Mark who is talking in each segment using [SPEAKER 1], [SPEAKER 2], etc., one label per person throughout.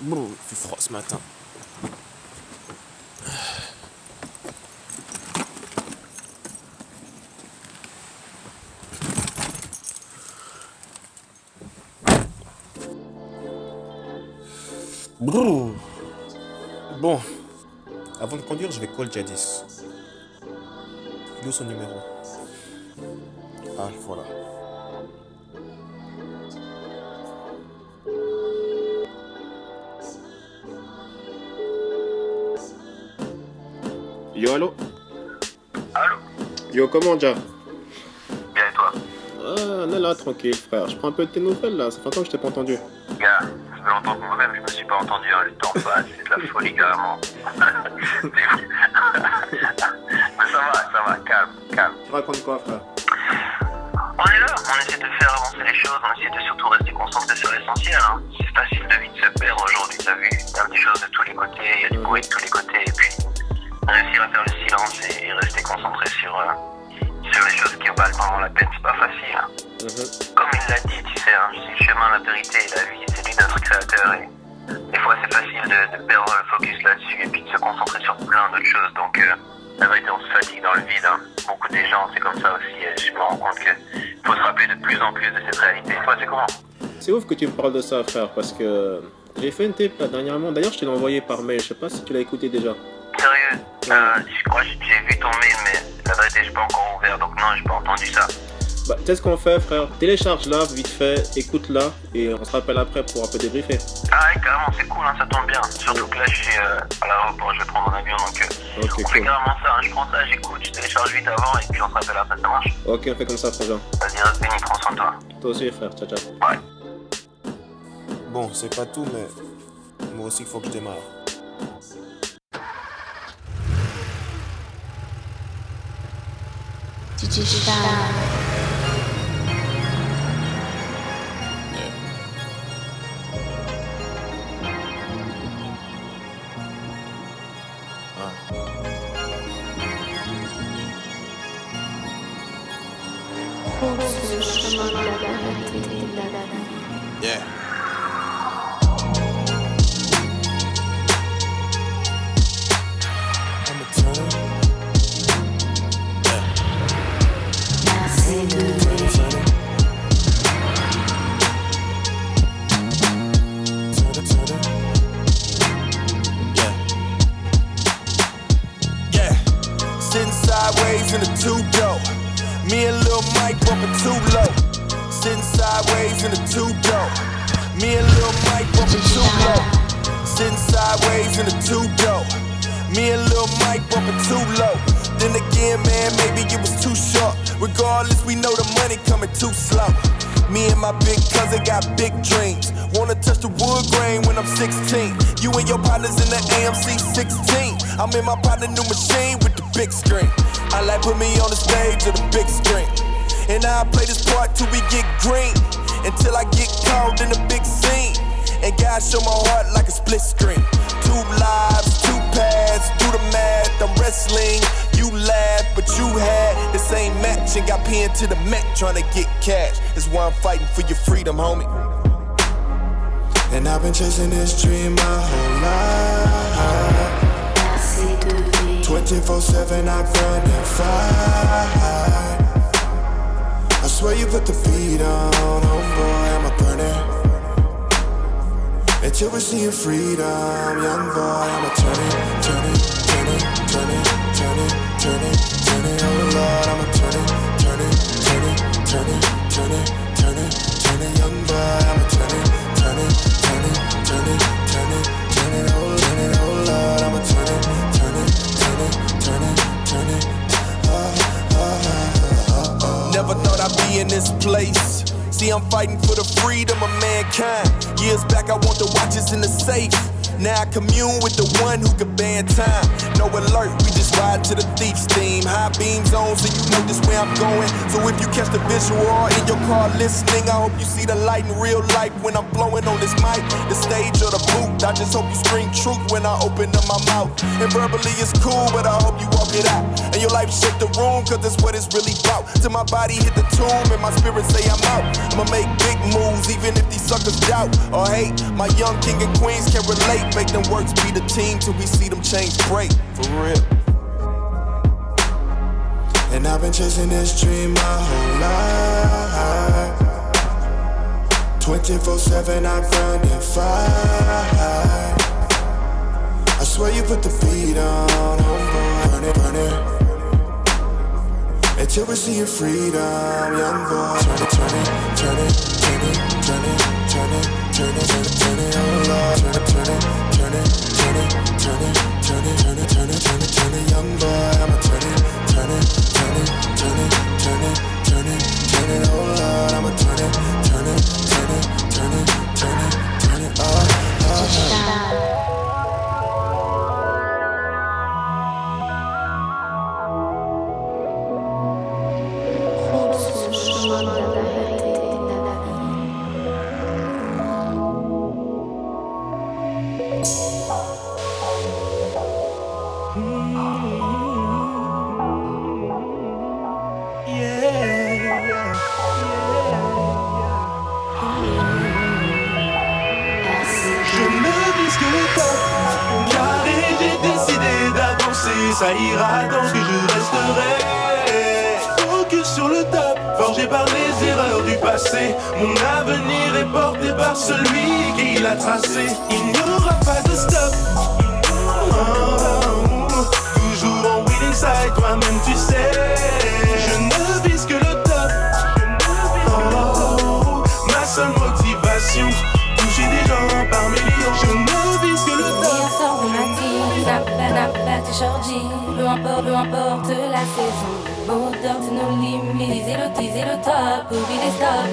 [SPEAKER 1] Bon, il fait froid ce matin. Brrr. Bon, avant de conduire, je vais call Jadis. Il son numéro? Comment, déjà
[SPEAKER 2] Bien et toi
[SPEAKER 1] Ah, on est là, tranquille, frère. Je prends un peu de tes nouvelles, là. Ça fait longtemps que je t'ai pas entendu.
[SPEAKER 2] Gars, ça fait longtemps que moi-même je me suis pas entendu, hein, le temps passe, c'est de la folie carrément. Mais ça va, ça va, calme, calme.
[SPEAKER 1] Tu racontes quoi, frère
[SPEAKER 2] On est là, on essaie de faire avancer les choses, on essaie de surtout rester concentré sur l'essentiel. Hein. C'est facile de vite se perdre aujourd'hui, t'as vu Il y a des choses de tous les côtés, il y a du bruit de tous les côtés, et puis réussir à faire le silence et, et rester concentré sur, euh, sur les choses qui valent vraiment la peine, c'est pas facile. Hein.
[SPEAKER 1] Mhm.
[SPEAKER 2] Comme il l'a dit, tu sais, hein, c'est le chemin, la vérité et la vie, c'est lui notre créateur. Et des fois, c'est facile de, de perdre le focus là-dessus et puis de se concentrer sur plein d'autres choses. Donc, euh, la vérité, on se fatigue dans le vide. hein. Beaucoup des gens, c'est comme ça aussi. Et je me rends compte qu'il faut se rappeler de plus en plus de cette réalité. Toi, c'est comment?
[SPEAKER 1] C'est ouf que tu me parles de ça, frère, parce que j'ai fait une tape là dernièrement. D'ailleurs, je te l'ai envoyé par mail. Je sais pas si tu l'as écouté déjà.
[SPEAKER 2] Sérieux? Euh, Je crois que j'ai vu ton mail, mais la vérité, je pas encore non, j'ai pas entendu ça.
[SPEAKER 1] Bah, tu sais ce qu'on fait, frère? Télécharge-la, vite fait, écoute-la, et on se rappelle après pour un peu débriefer.
[SPEAKER 2] Ah ouais, carrément, c'est cool, hein, ça tombe bien. Surtout que là, je suis euh, à l'aéroport, je vais prendre mon avion. Donc, euh,
[SPEAKER 1] Ok,
[SPEAKER 2] on fait
[SPEAKER 1] cool.
[SPEAKER 2] carrément ça. hein. Je prends ça, j'écoute, je télécharge vite avant et puis on se rappelle après, ça marche
[SPEAKER 1] Ok, on fait comme ça, frangin.
[SPEAKER 2] Vas-y, reste béni, prends soin de toi.
[SPEAKER 1] Toi aussi, frère. Ciao, ciao.
[SPEAKER 2] Ouais.
[SPEAKER 1] Bon, c'est pas tout, mais moi aussi, il faut que je démarre.
[SPEAKER 3] DJ Star. Cours le chemin de la vérité et de la vie.
[SPEAKER 1] Yeah.
[SPEAKER 4] Sideways in the two door. Me and Lil Mike bumping too low. Sitting sideways in the two door. Me and Lil Mike bumping too low. Then again, man, maybe it was too short. Regardless, we know the money coming too slow. Me and my big cousin got big dreams. Wanna touch the wood grain when I'm 16. You and your partners in the AMC 16. I'm in my partner new machine with the big screen. I like put me on the stage or the big screen. And I play this part till we get green. Until I get called in the big scene. And God show my heart like a split screen. Two lives, two paths, do the math. I'm wrestling, you laugh, but you had the same match and got pinned to the mat trying to get cash. That's why I'm fighting for your freedom, homie. And I've been chasing this dream my whole life.
[SPEAKER 3] Assez de vérité.
[SPEAKER 4] 24 7, I grind and fight. Swear you put the beat on, oh boy, I'm a burning. Until we're seeing freedom, young boy, I'm a turn it, turn it, turn it, turn it, turn it, turn it, turn it, oh Lord, I'm a turn it, turn it, turn it, turn it, turn it, turn it, turn it, young boy, I'm a turn it, turn it, turn it, turn it, turn it, turn it, oh, turn it, oh Never thought I'd be in this place. See, I'm fighting for the freedom of mankind. Years back, I want the watches in the safe. Now I commune with the one who can ban time. No alert, we just ride to the thief's theme. High beams on, so you know this where I'm going. So if you catch the visual in your car listening, I hope you see the light in real life when I'm blowing on this mic. The stage or the booth, I just hope you scream truth when I open up my mouth. And verbally it's cool, but I hope you walk it out. And your life shake the room, cause that's what it's really about. Till my body hit the tomb and my spirit say I'm out. I'ma make big moves, even if these suckers doubt or hate. My young king and queens can relate. Make them works be the team till we see them change break. For real. And I've been chasing this dream my whole life. 24 7, I'm finding fire. I swear you put the beat on, oh homeboy. Burn it, burn it. Until we see your freedom, young boy. Turn it, turn it, turn it, turn it, turn it, turn it, turn it, turn it. Turn it. turn it, turn it, turn it, turn it, turn it, turn it, turn it, young boy. I'ma turn it, turn it, turn it, turn it, turn it, turn it, turn it, oh Lord. I'ma turn it, turn it, turn it, turn it, turn it, turn it, oh, oh,
[SPEAKER 5] oh.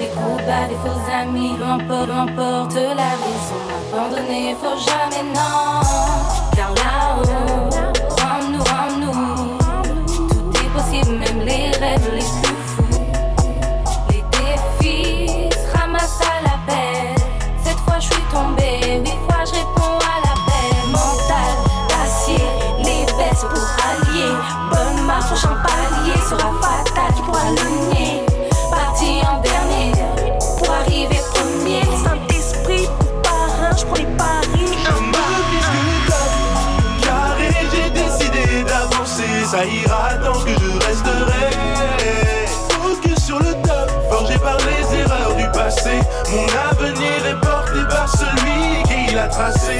[SPEAKER 5] Des
[SPEAKER 6] coups bas, des faux amis. Peu importe la raison. Abandonner, faut jamais, non. Car là-haut, en nous, en nous, tout est possible, même les rêves les plus fous. Les défis se ramassent à l'appel. Cette fois je suis tombée, huit fois je réponds à l'appel. Mental d'acier, les vestes pour allier. Bonne marche, prochain palier
[SPEAKER 5] ça ira tant que je resterai. Focus sur le top, forgé par les erreurs du passé. Mon avenir est porté par celui qui l'a tracé.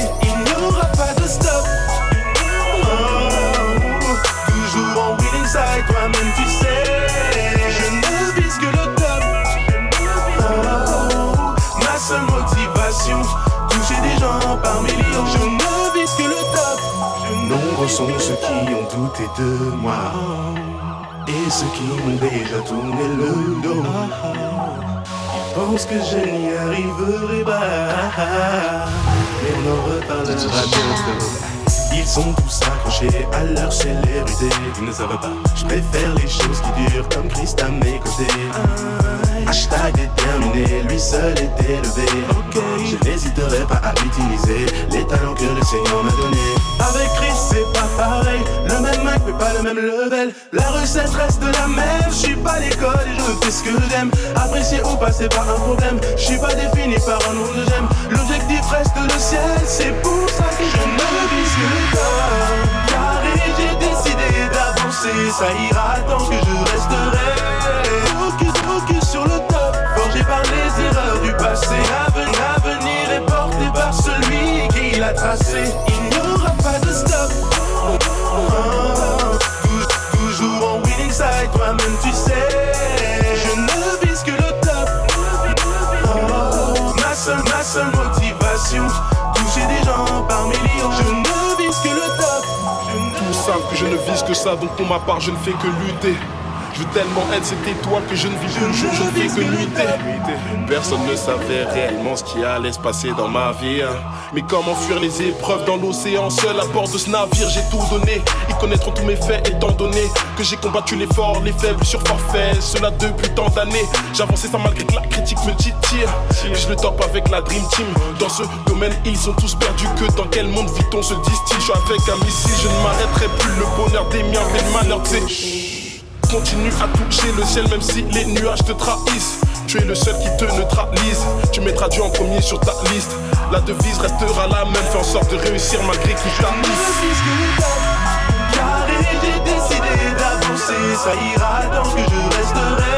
[SPEAKER 5] Nombreux sont ceux qui ont douté de moi. Et ceux qui m'ont déjà tourné le dos. Ils pensent que je n'y arriverai pas. Mais on en reparlera bientôt. Ils sont tous accrochés à leur célébrité. Ils ne savent pas. Je préfère les choses qui durent comme Christ à mes côtés. Hashtag déterminé, lui seul est élevé. Je n'hésiterai pas à utiliser les talents que le Seigneur m'a donnés. Avec Chris, c'est pas pareil. Le même mec, mais pas le même level. La recette reste la même. Je suis pas l'école et je fais ce que j'aime. Apprécier ou pas, c'est pas un problème. Je suis pas défini par un nombre de j'aime. L'objectif reste le ciel. C'est pour ça que je ne vise que le. Carré, j'ai décidé d'avancer. Ça ira tant que je resterai. Focus, focus sur le top. Forgé par les erreurs du passé. L'avenir, l'avenir est porté par celui qui l'a tracé. Il n'y aura pas de stop. Tou- toujours en winning side, toucher des gens par millions. Je ne vise que le top.
[SPEAKER 7] Tous savent que je ne vise que ça, donc pour ma part, je ne fais que lutter. Je veux tellement être cette étoile que je ne vis plus je que lutter. Personne ne savait réellement ce qui allait se passer dans ma vie. hein. Mais comment fuir les épreuves dans l'océan Seul à bord de ce navire, j'ai tout donné. Ils connaîtront tous mes faits étant donné que j'ai combattu les forts, les faibles sur forfait. Cela depuis tant d'années. J'avançais sans malgré que la critique me titille. Je le top avec la Dream Team. Dans ce domaine, ils ont tous perdu que dans quel monde vit-on se distille. Je suis avec un missile, je ne m'arrêterai plus. Le bonheur des miens fait le malheur, sais. Continue à toucher le ciel même si les nuages te trahissent. tu es le seul qui te neutralise. Tu mettras Dieu en premier sur ta liste. La devise restera la même, fais en sorte de réussir malgré.
[SPEAKER 5] Carré, j'ai décidé d'avancer, ça ira que je resterai.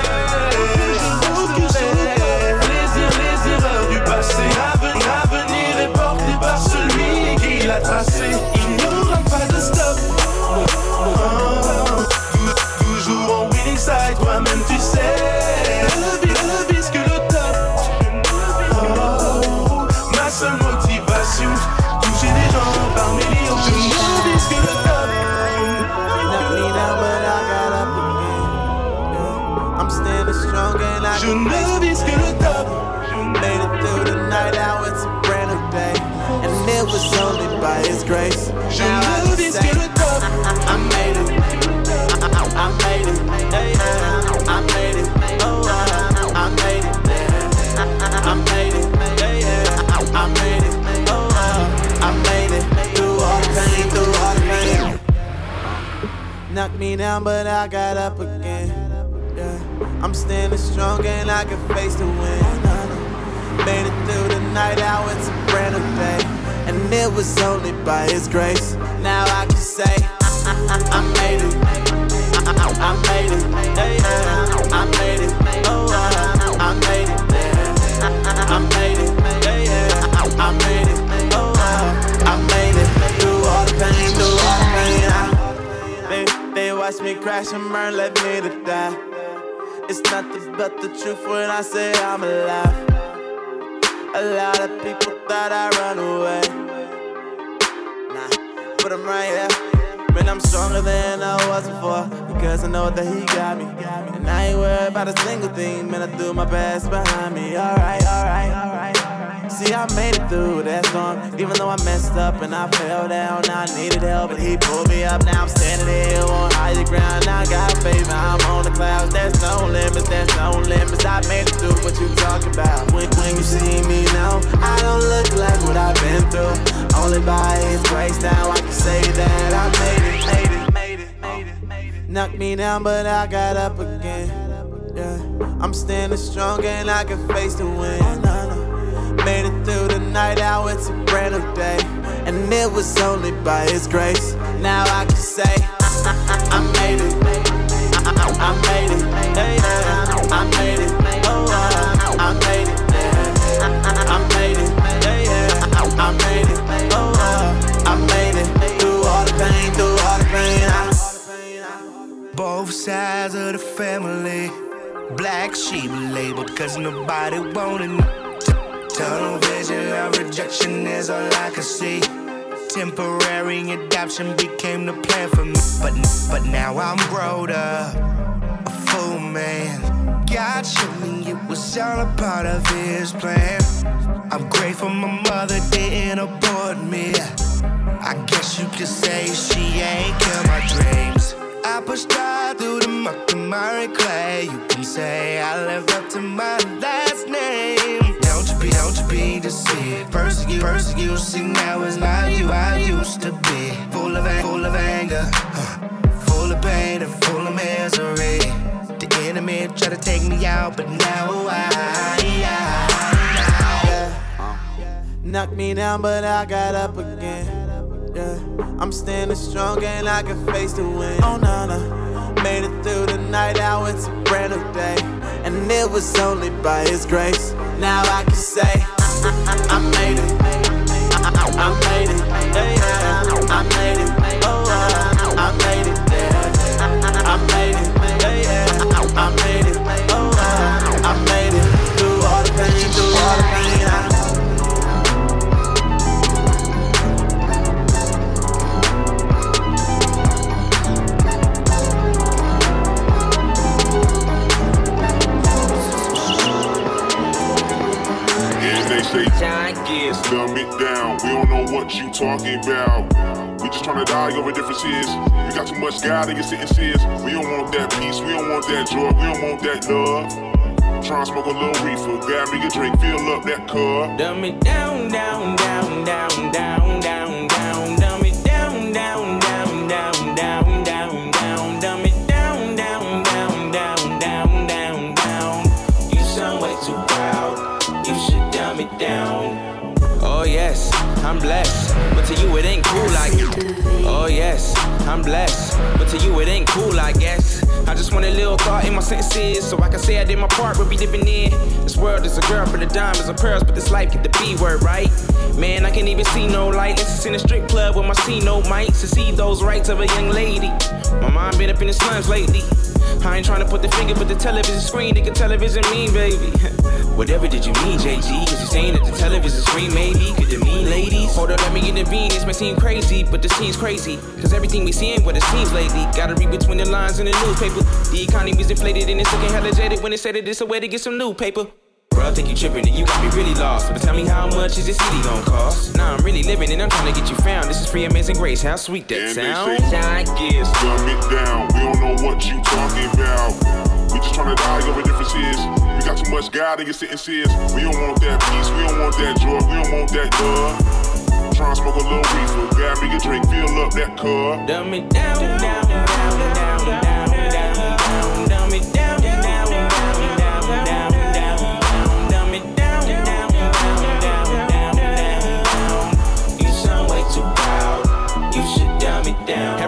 [SPEAKER 8] By His grace.
[SPEAKER 5] Je
[SPEAKER 8] Now I
[SPEAKER 5] ne
[SPEAKER 8] can
[SPEAKER 5] vis le top.
[SPEAKER 8] I made it. I, made it. I made it. Oh, I, made it. I, made it. Yeah. I, I made it. Oh, I, made it. Through all the pain, through all the pain. Knocked me down, but I got up again. Yeah. I'm standing strong and I can face the wind. Made it through the night, now it's a brand new day. And it was only by His grace. Now I can say, I, I, I made it. I, I, made it. I made it. Oh, I, made it. I, made it. I, made it. Oh, I, made it. Through all the pain, through all the pain. I, they, they watch me crash and burn, left me to die. It's nothing but the truth when I say I'm alive. A lot of people thought I run away. Nah, but I'm right here. Man, I'm stronger than I was before. Because I know that he got me. And I ain't worried about a single thing. Man, I threw my past behind me. Alright, alright, alright. See, I made it through that storm. Even though I messed up and I fell down, I needed help. But he pulled me up. Now I'm standing here on higher ground. I got faith. I'm on the clouds. There's no limits, there's no limits. I made it through what you talk about. When, when you see me now, I don't look like what I've been through. Only by his grace now I can say that I made it, made it, made it, made it, made it. Knocked me down, but I got up again. Yeah, I'm standing strong and I can face the wind. Made it through the night, now it's a brand new day. And it was only by his grace. Now I can say, I, I, I made it. I, made it. I made it. Oh, I, made it. I, made it. I, made it. Oh, I, made it. Through all the pain, through all the pain.
[SPEAKER 9] Both sides of the family. Black sheep labeled cause nobody wanted Tunnel vision of rejection is all I can see. Temporary adoption became the plan for me. But but now I'm grown up, a full man. God showed me it was all a part of his plan. I'm grateful my mother didn't abort me. I guess you could say she ain't kill my dreams. I pushed hard through the muck and clay. You can say I lived up to my last don't you be deceived. Persecute, persecute. See now is not you I used to be. Full of, full of anger, huh. full of pain and full of misery. The enemy tried to take me out, but now I.
[SPEAKER 8] Knocked me down, but I got up again. Yeah, I'm standing strong and I can face the wind. Oh, no, no. Made it through the night, now it's a brand new day. And it was only by His grace. Now I can say, I, made it. I, made it. I made it. Oh, I, made it. I, made it. I made it.
[SPEAKER 10] And say, dumb it down. We don't know what you talking about. We just trying to die over differences. You got too much God in your sentences. We don't want that peace. We don't want that joy. We don't want that love. Tryna smoke a little reefer. Grab me a drink. Fill up that cup.
[SPEAKER 11] Dumb it down, down, down, down, down, down. I'm blessed, but to you it ain't cool like. Oh yes, I'm blessed, but to you it ain't cool I guess. I just want a little thought in my sentences so I can say I did my part. We'll be living in this world is a girl for the diamonds and pearls, but this life get the B word right. Man, I can't even see no light. Let's in a strip club with my C no mics to see those rights of a young lady. My mom been up in the slums lately. I ain't trying to put the finger, but the television screen, can television mean, baby. Whatever did you mean, JG? Cause you saying that the television screen maybe could it mean ladies? Hold on, let me intervene. This may seem crazy, but this seems crazy. Cause everything we see ain't what it seems lately. Gotta read between the lines in the newspaper. The economy's inflated and it's looking hella jaded when they say that it's a way to get some new paper. I think you tripping and you got me really lost. But tell me how much is this city gonna cost? Now I'm really living and I'm trying to get you found. This is free amazing grace. How sweet that
[SPEAKER 10] And
[SPEAKER 11] sound.
[SPEAKER 10] say,
[SPEAKER 11] I guess.
[SPEAKER 10] Dumb it down. We don't know what you talking about. We just tryna die over differences. You got too much God in your sentences. We don't want that peace. We don't want that joy. We don't want that love. Tryna smoke a little reefer. Grab me a drink. Fill up that cup.
[SPEAKER 11] Dumb it down, down,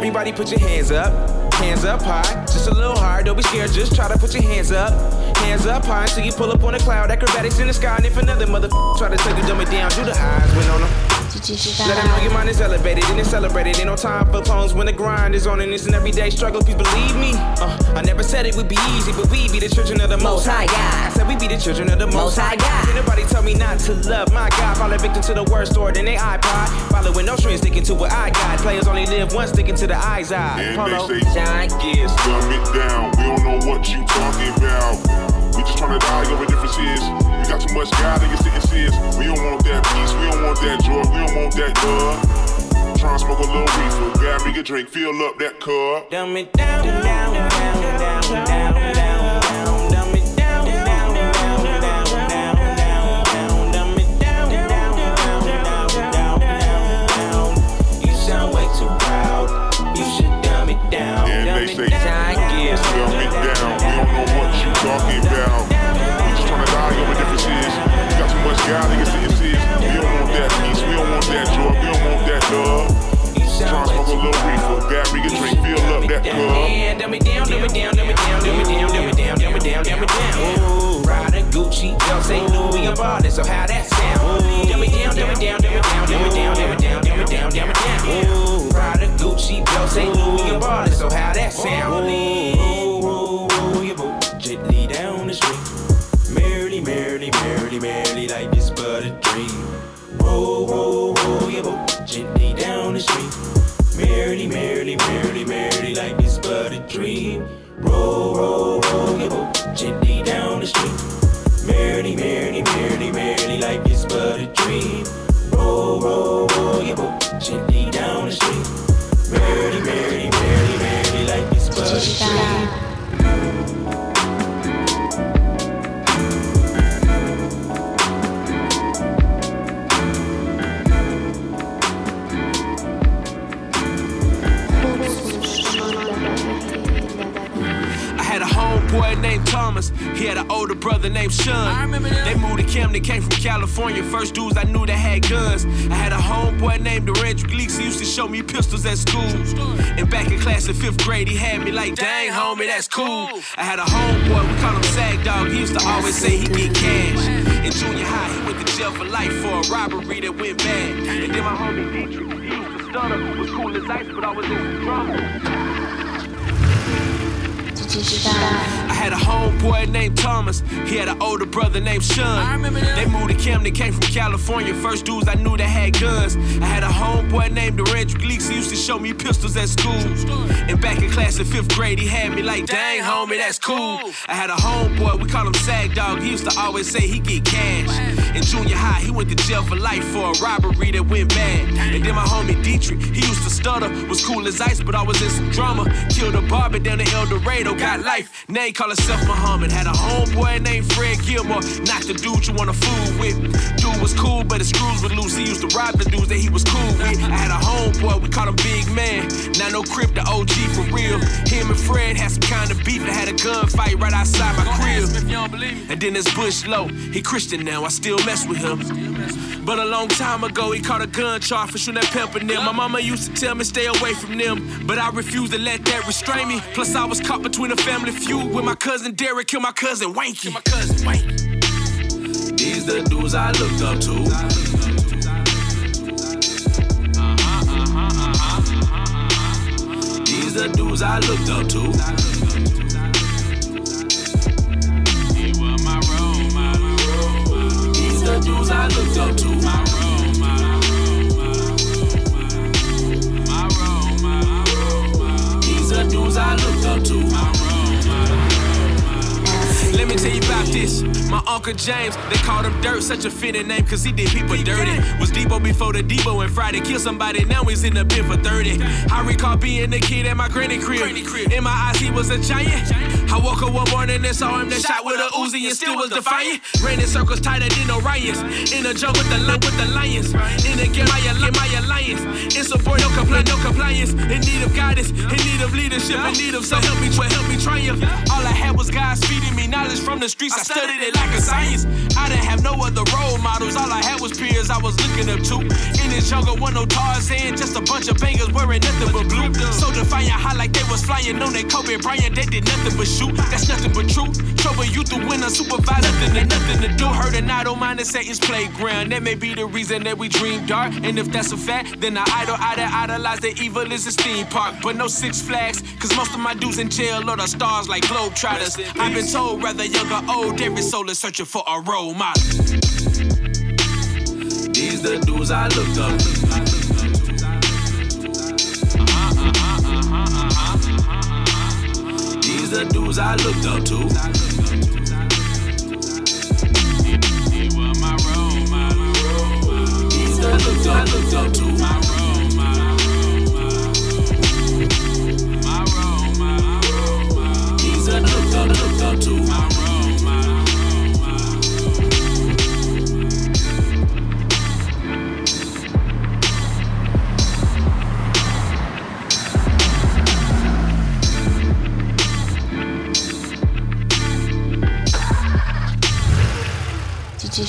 [SPEAKER 11] Everybody put your hands up. Hands up high, just a little higher. Don't be scared, just try to put your hands up. Hands up high until you pull up on a cloud. Acrobatics in the sky, and if another mother try to take you dumb it down, do the eyes went on them. Let them know your mind is elevated and it's celebrated. Ain't no time for phones when the grind is on and it's an everyday struggle. Please believe me. Uh, I never said it would be easy, but we be the children of the Most High God. I said we be the children of the Most High God. Ain't nobody tell me not to love my God. Fall victim to the worst stored in they iPod. Following no strings, sticking to what I got. Players only live once, sticking to the eyes eye.
[SPEAKER 10] And
[SPEAKER 11] Polo,
[SPEAKER 10] they say,
[SPEAKER 11] John Gibbs.
[SPEAKER 10] Dumb it down. We don't know what you talking about. We just tryna die over differences. You got too much God in your sentences. We don't want that peace. We don't want that joy. We don't want that love. Tryna smoke a little reefer. Grab me a drink. Fill up that cup.
[SPEAKER 11] Dumb it down, down, down,
[SPEAKER 10] talking about. We just tryna die over differences. You got too much God in your sentences. We don't want that peace. We don't want that joy. We don't want that love. Tryna smoke a little reefer. Grab me a drink. Fill up that.
[SPEAKER 11] Yeah, dumb it down, dumb it down, dumb it down, dumb it down, dumb it down, dumb it down, dumb it down. Prada, Gucci, Dolce, Louis, and so how that sound? Dumb it down, dumb it down, dumb it down, dumb it down, dumb it down, dumb it down, dumb it down. Prada, Gucci, Dolce, Louis, and Ballin', so how that sound? Dream. Roll, roll, roll, you move gently down the street. Merrily, merrily, merrily, merrily, like this but a dream. Roll, roll, roll, your boat gently down the street. Merrily, merrily, merrily, merrily, like this but a dream. Roll, roll, roll, your boat gently down the. Merrily, merrily, merrily, merrily, like this but
[SPEAKER 12] a homeboy named Thomas. He had an older brother named Sean. I remember that. They moved to Camden, came from California. First dudes I knew that had guns. I had a homeboy named Lorenzo Gleeks. He used to show me pistols at school. And back in class in fifth grade, he had me like, dang, homie, that's cool. I had a homeboy, we call him Sag Dog. He used to always say he get cash. In junior high, he went to jail for life for a robbery that went bad. And then my homie Dietrich, he used to stutter, was cool as ice, but I was in some trouble. I had a homeboy named Thomas. He had an older brother named Sean. I remember that. They moved to Camden, came from California. First dudes I knew that had guns. I had a homeboy named Lorenzo Gleeks. He used to show me pistols at school. And back in class in fifth grade, he had me like, dang, homie, that's cool. I had a homeboy, we call him Sag Dog. He used to always say he get cash. In junior high, he went to jail for life for a robbery that went bad. And then my homie Dietrich, he used to stutter, was cool as ice, but I was in some drama. Killed a barber down in El Dorado, got life. Name call herself Muhammad. Had a homeboy named Fred Gilmore. Not the dude you wanna fool with. Dude was cool, but his screws were loose. He used to rob the dudes that he was cool with. I had a homeboy, we called him Big Man. Now no crib, the OG for real. Him and Fred had some kind of beef and had a gunfight right outside my crib. And then there's Bush Low. He Christian now, I still mess with him. But a long time ago, he caught a gun charge for shooting that pepper nail. My mama used to tell me stay away from them, but I refused to let that restrain me. Plus, I was caught between a family feud with my cousin Derek, kill my cousin Wanky. my cousin Wanky. These the dudes I looked up to. These the dudes I looked up to. I looked up to. These the dudes I looked up to. Let me tell you about this. My Uncle James, they called him Dirt, such a fitting name, cause he did people dirty. Was Debo before the Debo and Friday killed somebody, now he's in the bin for 30. I recall being a kid at my granny crib. In my eyes, he was a giant. I woke up one morning and saw him that shot with a Uzi and still was defiant. Ran in circles tighter than Orions. In a jungle with the lion with the lions. In a game, my, my alliance. It's a boy, no complaint, no compliance. In need of guidance, in need of leadership, in need of so help me, help me triumph. All I had was guys feeding me knowledge from the streets. I studied it like a science. I didn't have no other role models. All I had was peers I was looking up to. In this jungle, one no Tarzan, just a bunch of bangers wearing nothing but blue. So defiant, high like they was flying on that Kobe Bryant. They did nothing but shoot. That's nothing but truth. Trouble you to win a supervisor, nothing and nothing to do. Heard and I don't mind it's Satan's playground. That may be the reason that we dream dark. And if that's a fact, then I idol, idol, idolize the evil is a theme park. But no Six Flags, cause most of my dudes in jail are the stars like Globetrotters. I've been told, whether young or old, every soul is searching for a role model. These the dudes I looked up. These the dudes I looked up to. These the dudes I looked up to.
[SPEAKER 13] Yeah,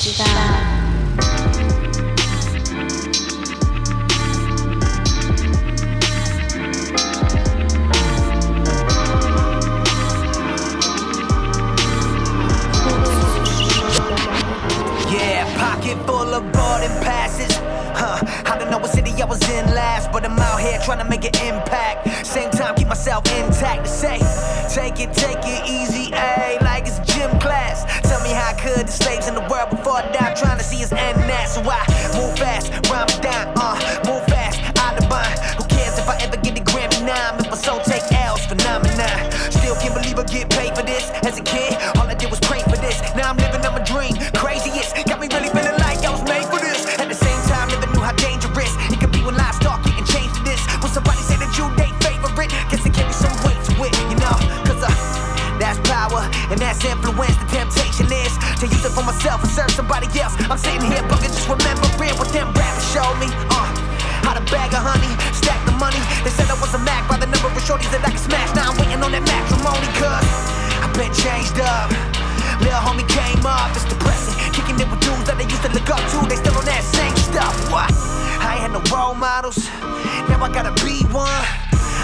[SPEAKER 13] pocket full of boarding passes. Huh, I don't know what city I was in last, but I'm out here trying to make an impact. Same time, keep myself intact to say, take it, take dudes that look up to. They still on that same stuff. What? I ain't had no role models. Now I gotta be one.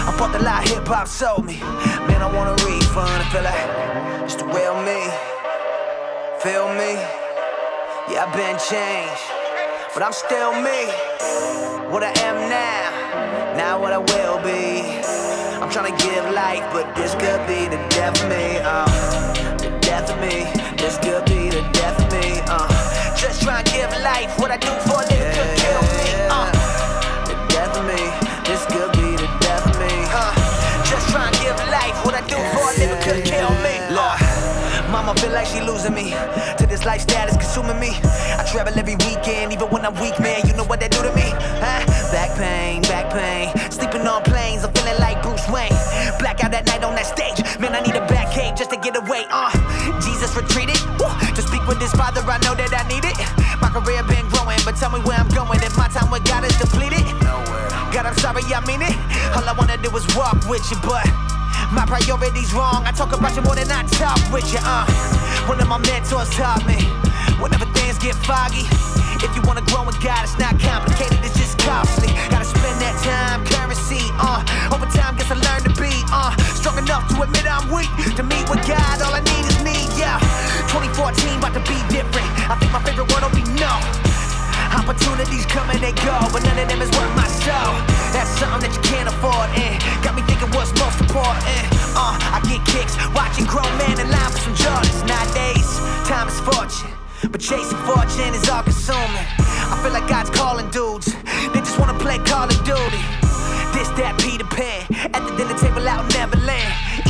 [SPEAKER 13] I bought the lie hip hop sold me. Man, I want a refund. I feel like it's the real me. Feel me? Yeah, I've been changed, but I'm still me. What I am now, not what I will be. I'm trying to give life, but this could be the death of me. Uh, the death of me. This could be the death of me. Uh, just trying to give life. What I do for a living could kill me. Uh, the death of me. This could be the death of me. Uh, just trying to give life. What I do for a living could kill me. Look. Mama feel like she losing me to this lifestyle is consuming me. I travel every weekend, even when I'm weak, man. You know what that do to me? Huh? Back pain, back pain. Sleeping on planes, I'm feeling like Bruce Wayne. Blackout at night on that stage, man. I need a way. Uh, Jesus retreated. Woo. To speak with his father, I know that I tell me where I'm going if my time with God is depleted. Nowhere. God, I'm sorry, I mean it. All I wanna do is walk with you, but. My priorities wrong. I talk about you more than I talk with you. Uh, one of my mentors taught me. Whenever things get foggy, if you wanna grow with God, it's not complicated. It's just costly. Gotta spend that time, currency. Uh, over time, guess I learned to be uh strong enough to admit I'm weak. To meet with God, all I need is me. Yeah, 2014 about to be different. I think my favorite word will be no. Opportunities come and they go, but none of them is worth my soul. That's something that you can't afford, and got me thinking what's most important. Uh, I get kicks watching grown men in line for some Jordans. Nowadays, time is fortune, but chasing fortune is all consuming. I feel like God's calling dudes, they just wanna play Call of Duty. This, that, Peter Pan, at the dinner table out in Neverland.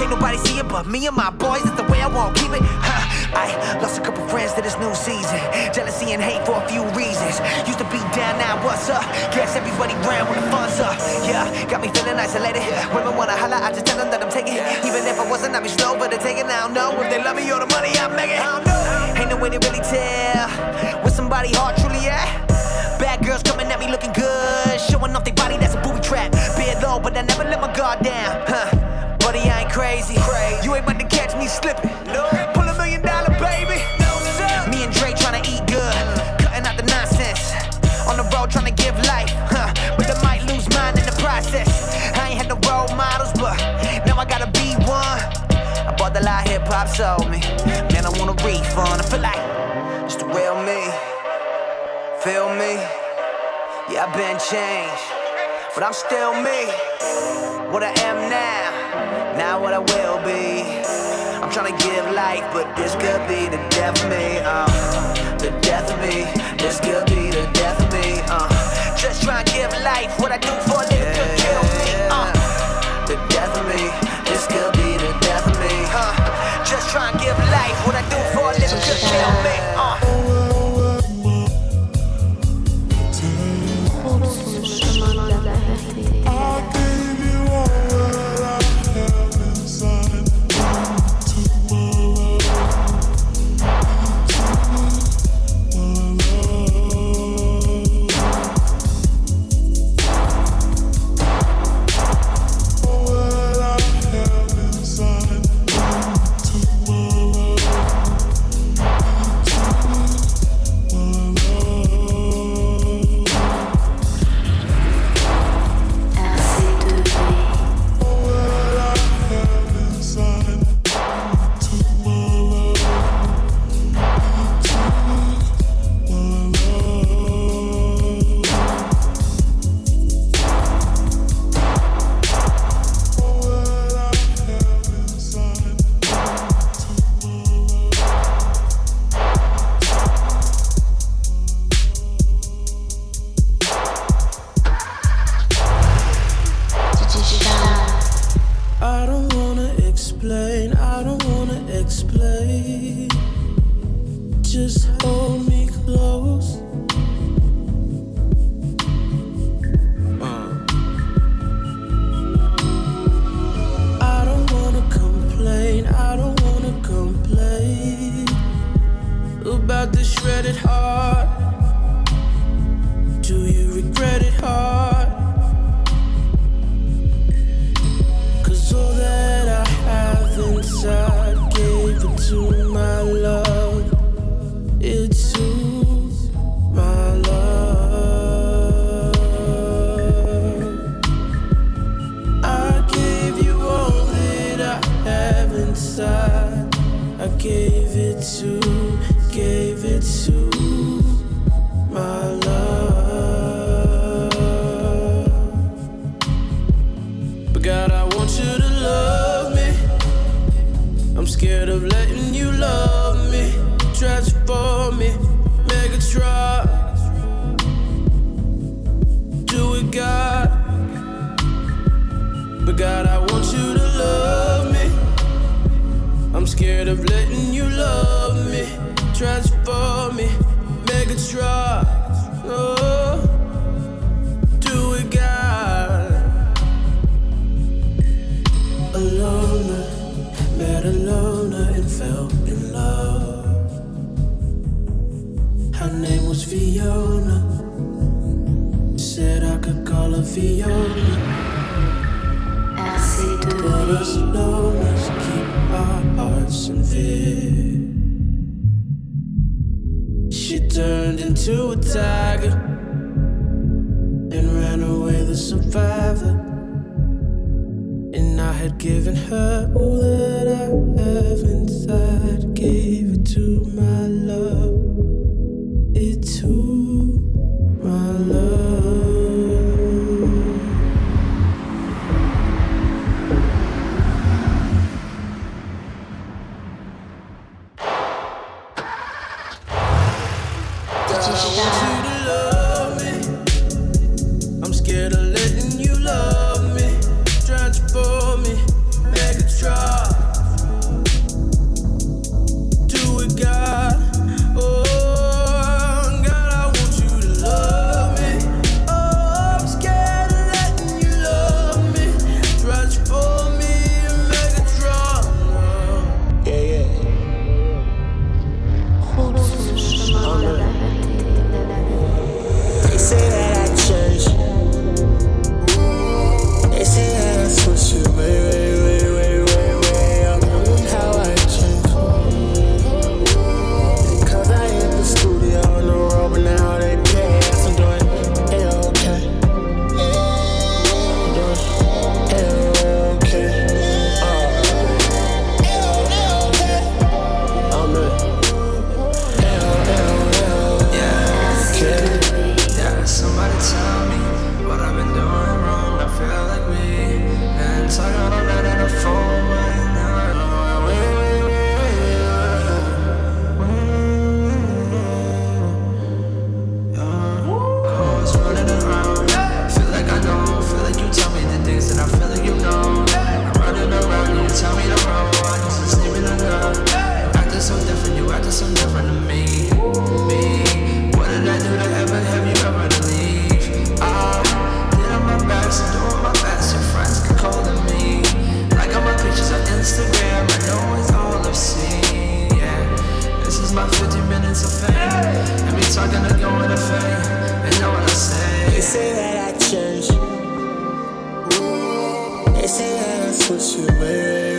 [SPEAKER 13] Can't nobody see it but me and my boys. It's the way I want, keep it. Huh. I lost a couple friends to this new season. Jealousy and hate for a few reasons. Used to be down, now what's up? Guess everybody round when the fun's up. Yeah, got me feeling isolated. Women wanna holla, I just tell them that I'm taking. it. Even if I wasn't, I'd be slow, but they're taking. I don't know if they love me or the money I'm making. Ain't no way to really tell where somebody heart truly at. Bad girls coming at me looking good, showing off their body, that's a booby trap. Beard low, but I never let my guard down. Huh. Buddy, I ain't crazy. You ain't about to catch me slipping. No. Pull a million dollar, baby. No. Me and Dre trying to eat good, cutting out the nonsense. On the road trying to give life, huh? But I might lose mine in the process. I ain't had no role models, but now I gotta be one. I bought the lie hip hop sold me. Man, I want a refund. I feel like it's the real me. Feel me? Yeah, I've been changed, but I'm still me. What I am now, not what I will be. I'm trying to give life, but this could be the death of me. Uh, the death of me. This could be the death of me. Uh, just trying to give life. What I do for a living could kill me. Uh, the death of me. This could be the death of me. Uh, just trying to give life. What I do for a living could kill me. Uh.
[SPEAKER 14] us know, let's keep our hearts in fear. She turned into a tiger and ran away the survivor. And I had given her all that I have inside, gave it to my love. It's who. say that's what you
[SPEAKER 15] away.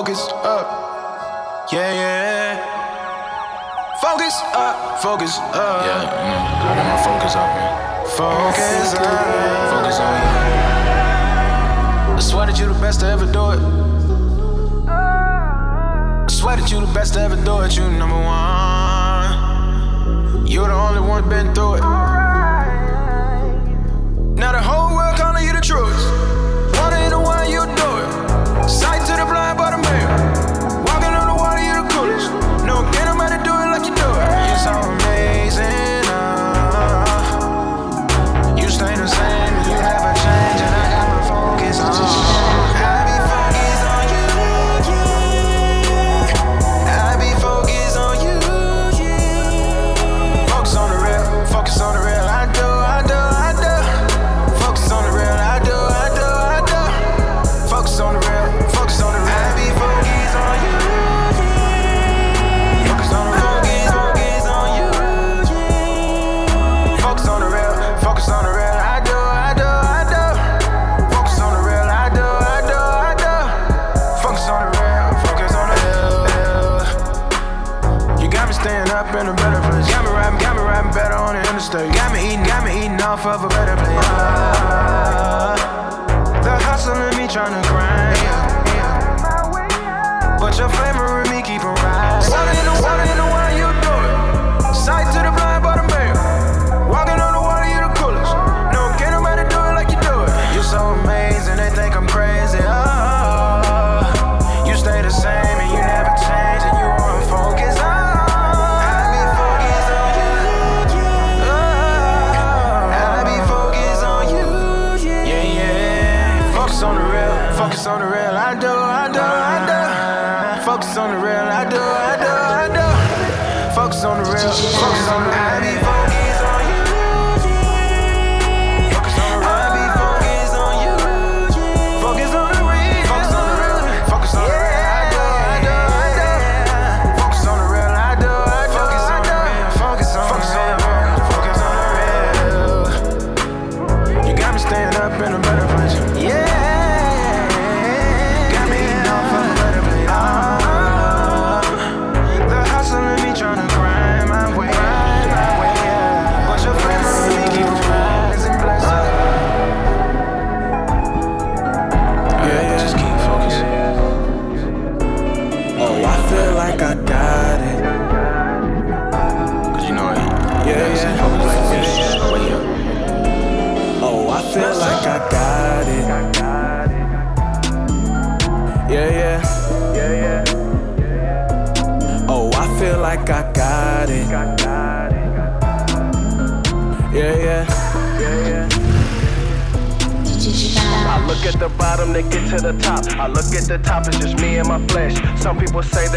[SPEAKER 16] focus up. Yeah, yeah. Focus up, focus up.
[SPEAKER 17] Yeah, mm, I got my focus up, man.
[SPEAKER 16] Focus up,
[SPEAKER 17] focus on you.
[SPEAKER 16] I swear that you're the best to ever do it. I swear that you're the best to ever do it. You're number one. You're the only one been through it. Now the whole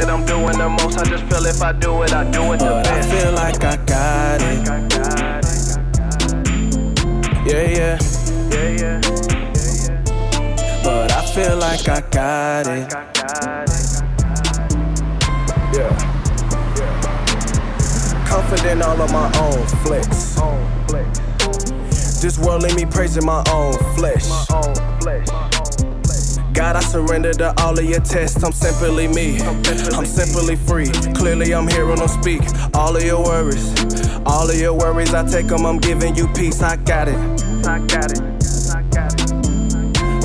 [SPEAKER 12] that I'm doing the most. I just feel if I do it, I do it the
[SPEAKER 18] But I feel like I got it. Yeah, yeah. Yeah, yeah. But I feel like I got it. Yeah. Confident all of my own flex. This world let me praising my own flesh. God, I surrender to all of your tests. I'm simply me. I'm simply free. Clearly, I'm hearing them speak. All of your worries, all of your worries, I take them. I'm giving you peace. I got it.
[SPEAKER 12] I got it. I got it.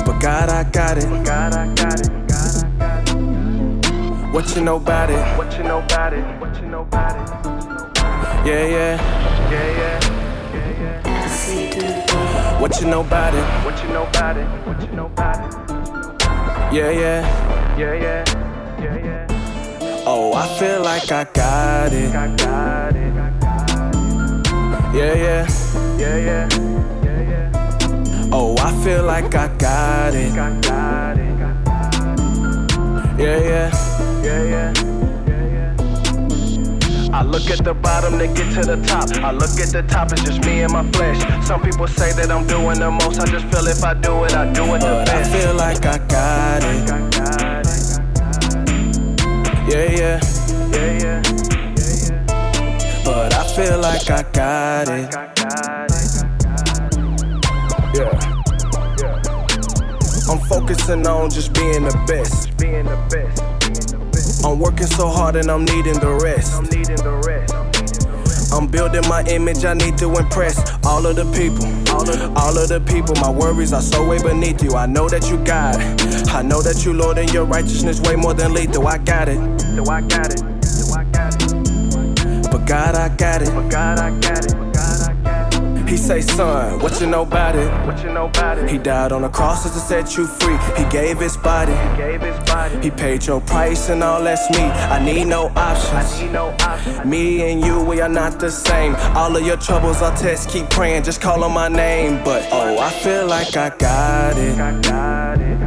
[SPEAKER 18] But God, I got it.
[SPEAKER 12] God, I got it.
[SPEAKER 18] What you know about it?
[SPEAKER 12] What you know about it? What you know about it?
[SPEAKER 18] Yeah, yeah.
[SPEAKER 12] Yeah, yeah.
[SPEAKER 18] What you know about it?
[SPEAKER 12] What you know about it? What you know about it?
[SPEAKER 18] Yeah, yeah.
[SPEAKER 12] Yeah, yeah. Yeah, yeah.
[SPEAKER 18] Oh, I feel like I got it.
[SPEAKER 12] I got it.
[SPEAKER 18] Yeah, yeah.
[SPEAKER 12] Yeah, yeah. Yeah, yeah.
[SPEAKER 18] Oh, I feel like I got it.
[SPEAKER 12] I got it.
[SPEAKER 18] Yeah, yeah.
[SPEAKER 12] Yeah, yeah. I look at the bottom to get to the top. I look at the top, it's just me and my flesh. Some people say that I'm doing the most. I just feel if I do it, I do it the
[SPEAKER 18] But I feel like I got it. Yeah, yeah.
[SPEAKER 12] Yeah, yeah.
[SPEAKER 18] But I feel like I got it. Yeah. I'm focusing on just being the best.
[SPEAKER 12] Being the best.
[SPEAKER 18] I'm working so hard and I'm needing the rest.
[SPEAKER 12] I'm needing the rest.
[SPEAKER 18] I'm building my image, I need to impress all of the people. All of the people, my worries are so way beneath you. I know that you got it. I know that you, Lord, and your righteousness way more than lethal. I got it.
[SPEAKER 12] So I got it. So I got it.
[SPEAKER 18] But God, I got it.
[SPEAKER 12] But God, I got it.
[SPEAKER 18] He say, son, what you know about it?
[SPEAKER 12] What you know about it?
[SPEAKER 18] He died on the cross to set you free. He gave his body.
[SPEAKER 12] Gave his body.
[SPEAKER 18] He paid your price and all that's me. I need no options.
[SPEAKER 12] I need no option.
[SPEAKER 18] Me and you, we are not the same. All of your troubles are test. Keep praying, just call on my name. But oh, I feel like I got it.
[SPEAKER 12] I got it.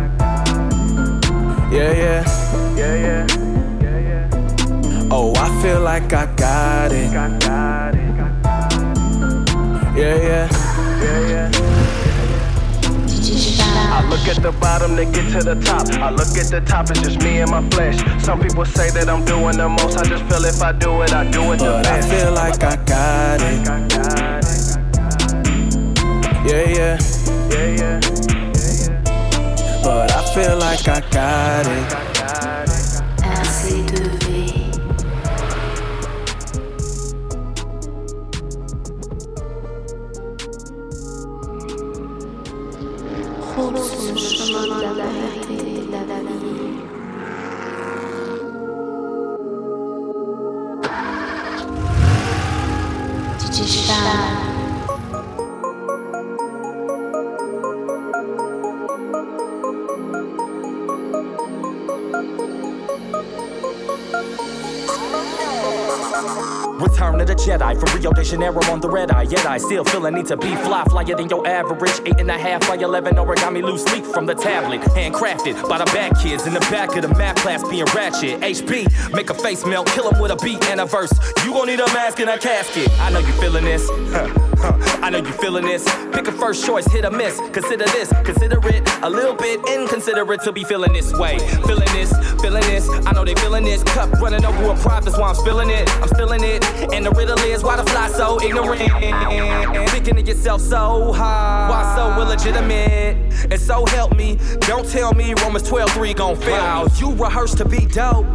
[SPEAKER 18] Yeah, yeah.
[SPEAKER 12] Yeah, yeah. Yeah, yeah.
[SPEAKER 18] Oh, I feel like I got it.
[SPEAKER 12] I got it.
[SPEAKER 18] Yeah, yeah.
[SPEAKER 12] Yeah, yeah. I look at the bottom to get to the top. I look at the top, it's just me and my flesh. Some people say that I'm doing the most. I just feel if I do it, I do it the
[SPEAKER 18] But I feel like I got it.
[SPEAKER 12] I got it.
[SPEAKER 18] Yeah, yeah.
[SPEAKER 12] Yeah, yeah. Yeah, yeah.
[SPEAKER 18] But I feel like I got it.
[SPEAKER 19] Rio de on the red eye. Yet I still feel a need to be fly, flyer than your average. Eight and a half by 11 origami loose leaf from the tablet. Handcrafted by the bad kids in the back of the math class being ratchet. HB, make a face melt, kill him with a beat and a verse. You gon' need a mask and a casket. I know you feeling this. I know you feeling this. Pick a first choice, hit or miss. Consider this, consider it a little bit inconsiderate to be feeling this way. Feeling this, feeling this. I know they feeling this. Cup running over a prop, that's why I'm spilling it. I'm spilling it. And the riddle is why the fly so ignorant. Thinking of yourself so high. Why so illegitimate? And so help me. Don't tell me Romans 12 3 gon' fail. Wow, you rehearse to be dope.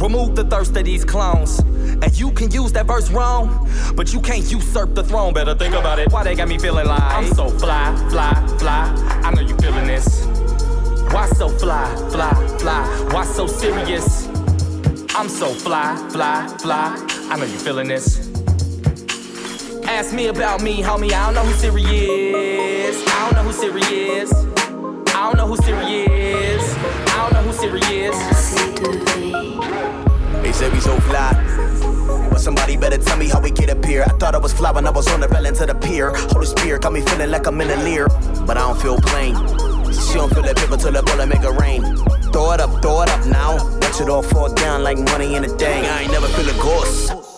[SPEAKER 19] Remove the thirst of these clones. And you can use that verse wrong, but you can't usurp the throne. Better think about it. Why they got me feeling like I'm so fly, fly, fly. I know you feeling this. Why so fly, fly, fly? Why so serious? I'm so fly, fly, fly. I know you feeling this. Ask me about me, homie. I don't know who Siri is. I don't know who Siri is. I don't know who Siri is. I don't know who Siri is.
[SPEAKER 13] They say we so fly. But somebody better tell me how we get up here. I thought I was fly when I was on the rail into the pier. Holy Spirit got me feeling like I'm in a leer. But I don't feel plain. She don't feel that paper till the bullet make it rain. Throw it up, throw it up now. Watch it all fall down like money in a day. I ain't never feel a ghost.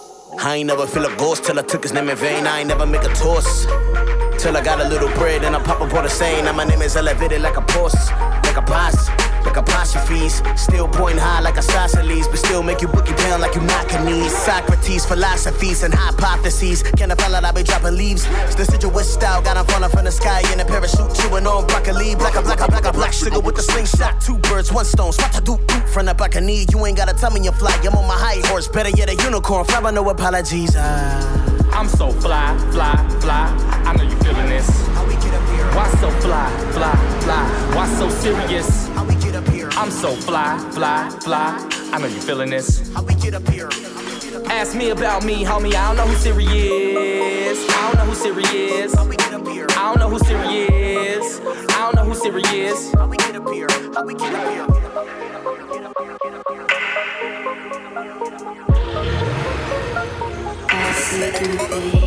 [SPEAKER 13] I ain't never feel a ghost till I took his name in vain. I ain't never make a toss. Till I got a little bread and I pop up on the same. Now my name is elevated like a boss, like a boss, like apostrophes. Still point high like isosceles, but still make you boogie down like you knocking knees. Socrates, philosophies, and hypotheses. Can I it? I be dropping leaves. It's the situation style, got him falling from the sky in a parachute, chewing on broccoli. Black a black a black a black sugar with the slingshot. Two birds, one stone. Swat to do do from the back of knee. You ain't gotta tell me you fly. I'm on my high horse. Better yet, a unicorn. Fly, no apologies. Ah.
[SPEAKER 19] I'm so fly, fly, fly. I know you feeling this. Why so fly, fly, fly? Why so serious? I'm so fly, fly, fly. I know you feeling this. How we get up here? Ask me about me, homie. I don't know who Siri is. I don't know who Siri is. How we get up here? I don't know who Siri is. I don't know who Siri is.
[SPEAKER 13] How we get up here? How we get up here?
[SPEAKER 1] Ask me,
[SPEAKER 20] Un.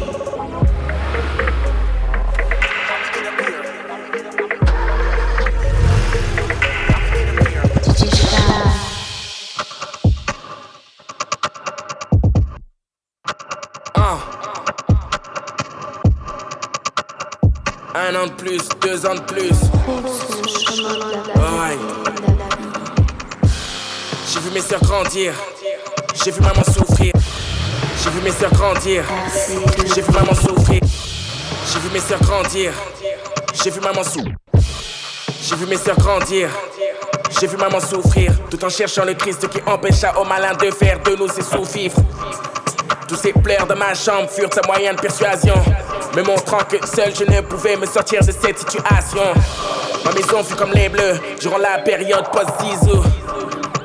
[SPEAKER 20] Un an de plus, deux ans de plus. J'ai vu mes sœurs grandir. J'ai vu maman souffrir. J'ai vu mes sœurs grandir. J'ai vu maman souffrir. J'ai vu mes sœurs grandir. J'ai vu maman souffrir. J'ai vu mes sœurs grandir. J'ai vu maman souffrir. Tout en cherchant le Christ qui empêcha aux malins de faire de nous ses sous-fifres. Tous ces pleurs de ma chambre furent sa moyen de persuasion, me montrant que seul je ne pouvais me sortir de cette situation. Ma maison fut comme les bleus durant la période post-Zizou.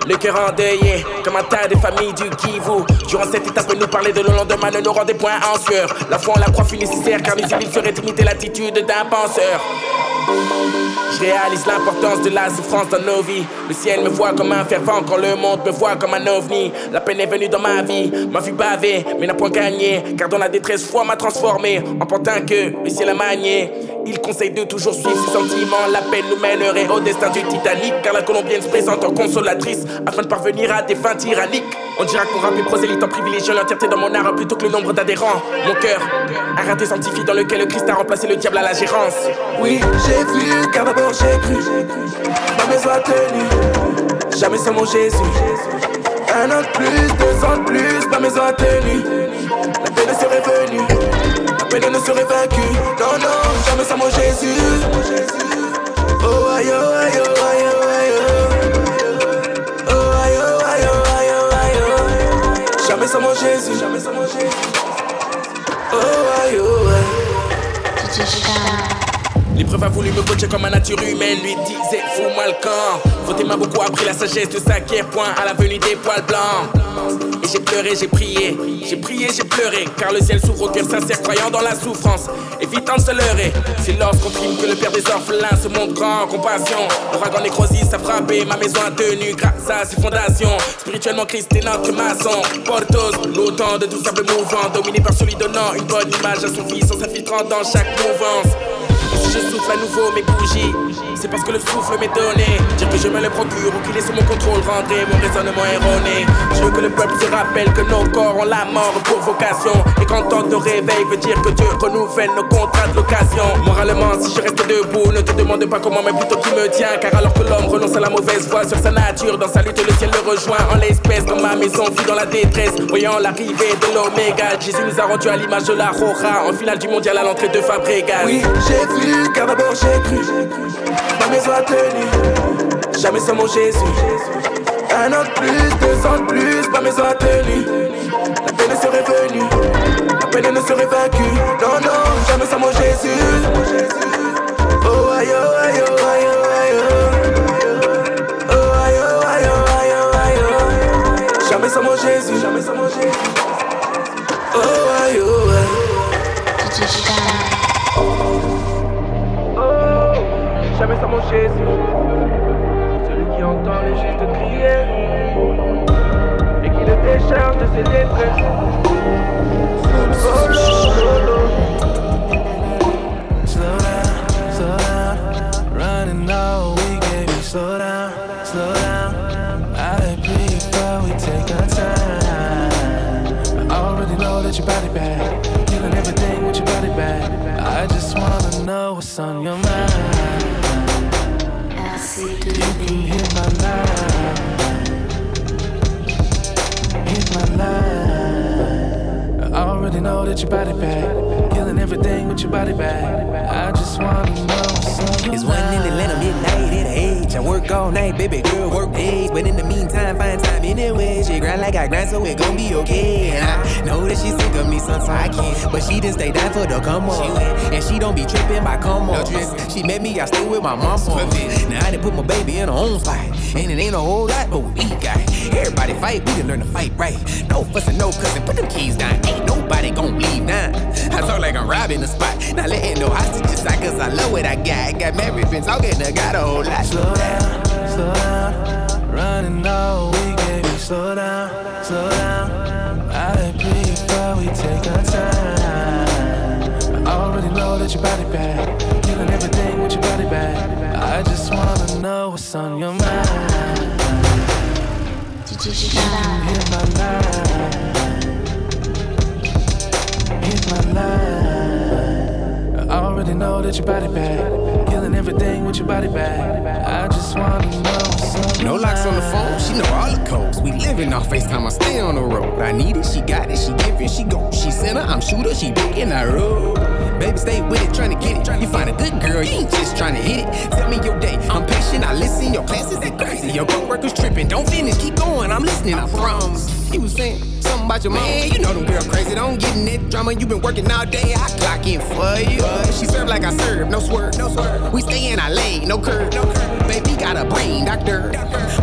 [SPEAKER 20] Le cœur endeuillé, comme un tas de familles du Kivu. Durant cette étape, nous parler de nos lendemains ne nous rendait point en sueur. La foi en la croix fut nécessaire car nous il serait imiter l'attitude d'un penseur. Je réalise l'importance de la souffrance dans nos vies. Le ciel me voit comme un fervent quand le monde me voit comme un ovni. La peine est venue dans ma vie, m'a vu baver, mais n'a point gagné. Car dans la détresse, foi m'a transformé en pantin que le ciel a manié. Il conseille de toujours suivre ses sentiments. La peine nous mènerait au destin du Titanic. Car la Colombienne se présente en consolatrice afin de parvenir à des fins tyranniques. On dira qu'on rap est prosélyte en privilégiant l'entièreté dans mon art plutôt que le nombre d'adhérents. Mon cœur, un raté scientifique dans lequel le Christ a remplacé le diable à la gérance.
[SPEAKER 5] Oui, j'ai vu, car d'abord j'ai cru. Ma maison a tenu, jamais sans mon Jésus. Un an de plus, deux ans de plus, ma maison a tenu. La peine serait venue, la peine ne serait vaincue. Non, non, jamais sans mon Jésus. Oh, aïe, oh, aïe, oh, oh. Sans mon Jésus, jamais sans mon. Oh, aïe, oh, aïe.
[SPEAKER 20] L'épreuve a voulu me coacher comme ma nature humaine lui disait fous-moi le camp. Fauté m'a beaucoup appris la sagesse de s'acquérir point à la venue des poils blancs. Et j'ai pleuré, j'ai prié, j'ai prié, j'ai pleuré, car le ciel s'ouvre au cœur sincère croyant dans la souffrance, évitant de se leurrer. C'est lorsqu'on prime que le père des orphelins se montre grand en compassion. L'ouragan nécrosis a frappé, ma maison a tenu grâce à ses fondations. Spirituellement, Christ est notre maçon. Portos, l'autant de tout simple mouvement, dominé par celui donnant une bonne image à son fils en s'infiltrant dans chaque mouvance. Je souffle à nouveau mes bougies, c'est parce que le souffle m'est donné. Dire que je me le procure ou qu'il est sous mon contrôle rendrait mon raisonnement erroné. Je veux que le peuple se rappelle que nos corps ont la mort pour vocation. Et qu'entendre de réveil veut dire que Dieu renouvelle nos contrats de location. Moralement, si je reste debout, ne te demande pas comment, mais plutôt qui me tient. Car alors que l'homme renonce à la mauvaise voie sur sa nature, dans sa lutte, le ciel le rejoint en l'espèce. Dans ma maison, vit dans la détresse, voyant l'arrivée de l'Oméga. Jésus nous a rendu à l'image de la Roja, en finale du mondial à l'entrée de Fabregas.
[SPEAKER 5] Oui, j'ai vu, car d'abord j'ai cru. Ma maison a tenu, jamais sans mon Jésus. Un an de plus, deux ans de plus, ma maison a tenu. La peine serait venue, la peine ne serait vaincue. Non, non, jamais sans mon Jésus. Oh, aïe, oh, aïe, oh, aïe, oh, aïe, oh. Oh, aïe, oh, aïe, oh, aïe, oh, aïe, oh. Jamais sans mon Jésus, jamais sans mon Jésus. Oh, aïe, oh, aïe. Jamais sans mon Jésus. Celui qui entend les justes crier et qui le décharge de ses détresses. Oh, lo, lo, lo.
[SPEAKER 21] Slow down, slow down, running we slow down, slow down. I we take our time. I already know that body bad, feeling everything with your body bad. I just wanna know what's on your mind. Already know that your body killing everything with your body bad. I just wanna know what's on your
[SPEAKER 22] It's one in Atlanta, midnight at age. I work all night, baby girl, work days. But in the meantime, find time anyway. She grind like I grind, so it gon' be okay. And I know that she sick of me, sometimes I can't. But she didn't stay down for the come on. And she don't be tripping by come on. She met me, I stay with my mom. Now I done put my baby in her own spot. And it ain't a whole lot, but we got. Everybody fight, we can learn to fight right. No fussing, no cussing, put them keys down. Ain't nobody gon' leave now. I talk like I'm robbing the spot. Not letting no hostages out, cause I love what I got. Got married, been talking, I got a whole lot.
[SPEAKER 21] Slow down, slow down, running low, we gave you slow down, slow down. I but we take our time. I already know that your body bad, feeling everything with your body bad. I just wanna know what's on your mind. I already know that your body bad, killing everything with your body bad. I just wanna know
[SPEAKER 22] No locks on the phone, she know all the codes. We living off FaceTime, I stay on the road. I need it, she got it, she give it, she go. She center, I'm shooter, she big in I road. Baby, stay with it, tryna get it. You find a good girl, you ain't just tryna hit it. Tell me your day, I'm patient, I listen. Your classes they crazy, your co-workers tripping. Don't finish, keep going, I'm listening, I promise. He was saying something about your man, you know them girl crazy. Don't get in that drama, you been working all day, I clock in for you. She serve like I serve, no swerve, no swerve. We stay in our lane, no curve, no curve. Baby got a brain doctor.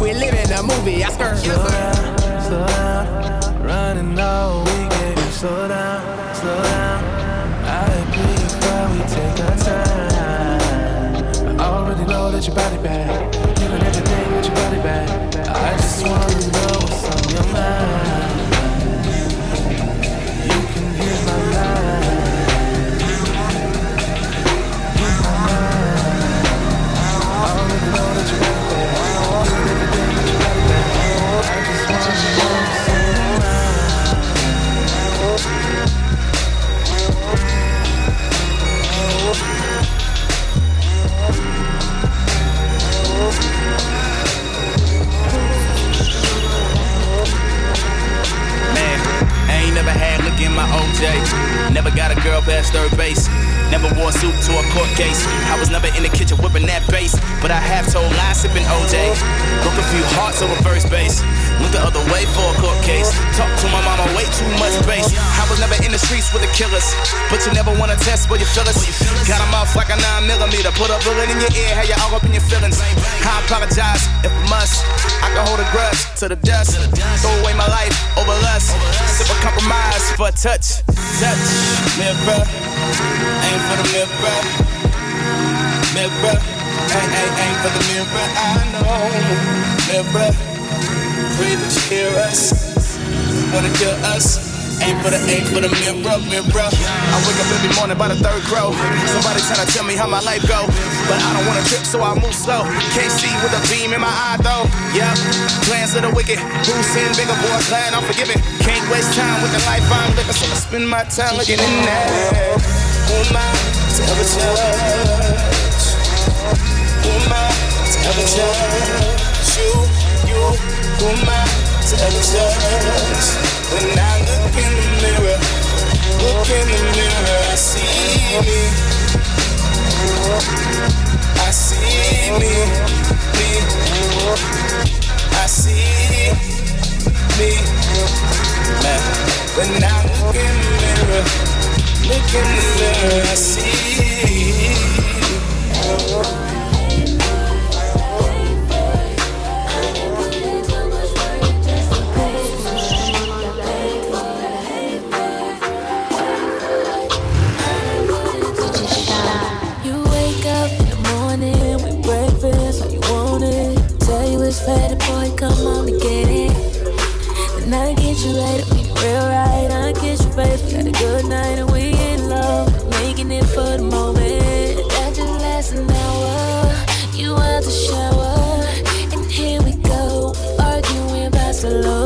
[SPEAKER 22] We live in a movie, I stir.
[SPEAKER 21] Slow down, slow down, running low, we gave you slow down, slow down. I agree, but we take our time. I already know that your body bad, feeling everything with your body bad. I just wanna know what's on your mind.
[SPEAKER 23] Touch. Touch. Mirror. Aim for the mirror. Mirror. Aim, aim, aim for the mirror. I know. Mirror. Pray that you hear us. Wanna kill us. Aim for the aim for the mirror, mirror. I wake up every morning by the third crow. Somebody trying to tell me how my life go, but I don't wanna trip, so I move slow. Can't see with a beam in my eye though. Yeah, plans of the wicked. Who's sin bigger boy? Plan forgiving. Can't waste time with the life I'm living, so I spend my time looking in that. Who am I to ever judge? Who am I to ever judge? You, you. Who am I to ever judge? When I look in the mirror, look in the mirror, I see me. I see me, me. I see me. Man, look in the mirror, look in the mirror, I see.
[SPEAKER 6] Arguing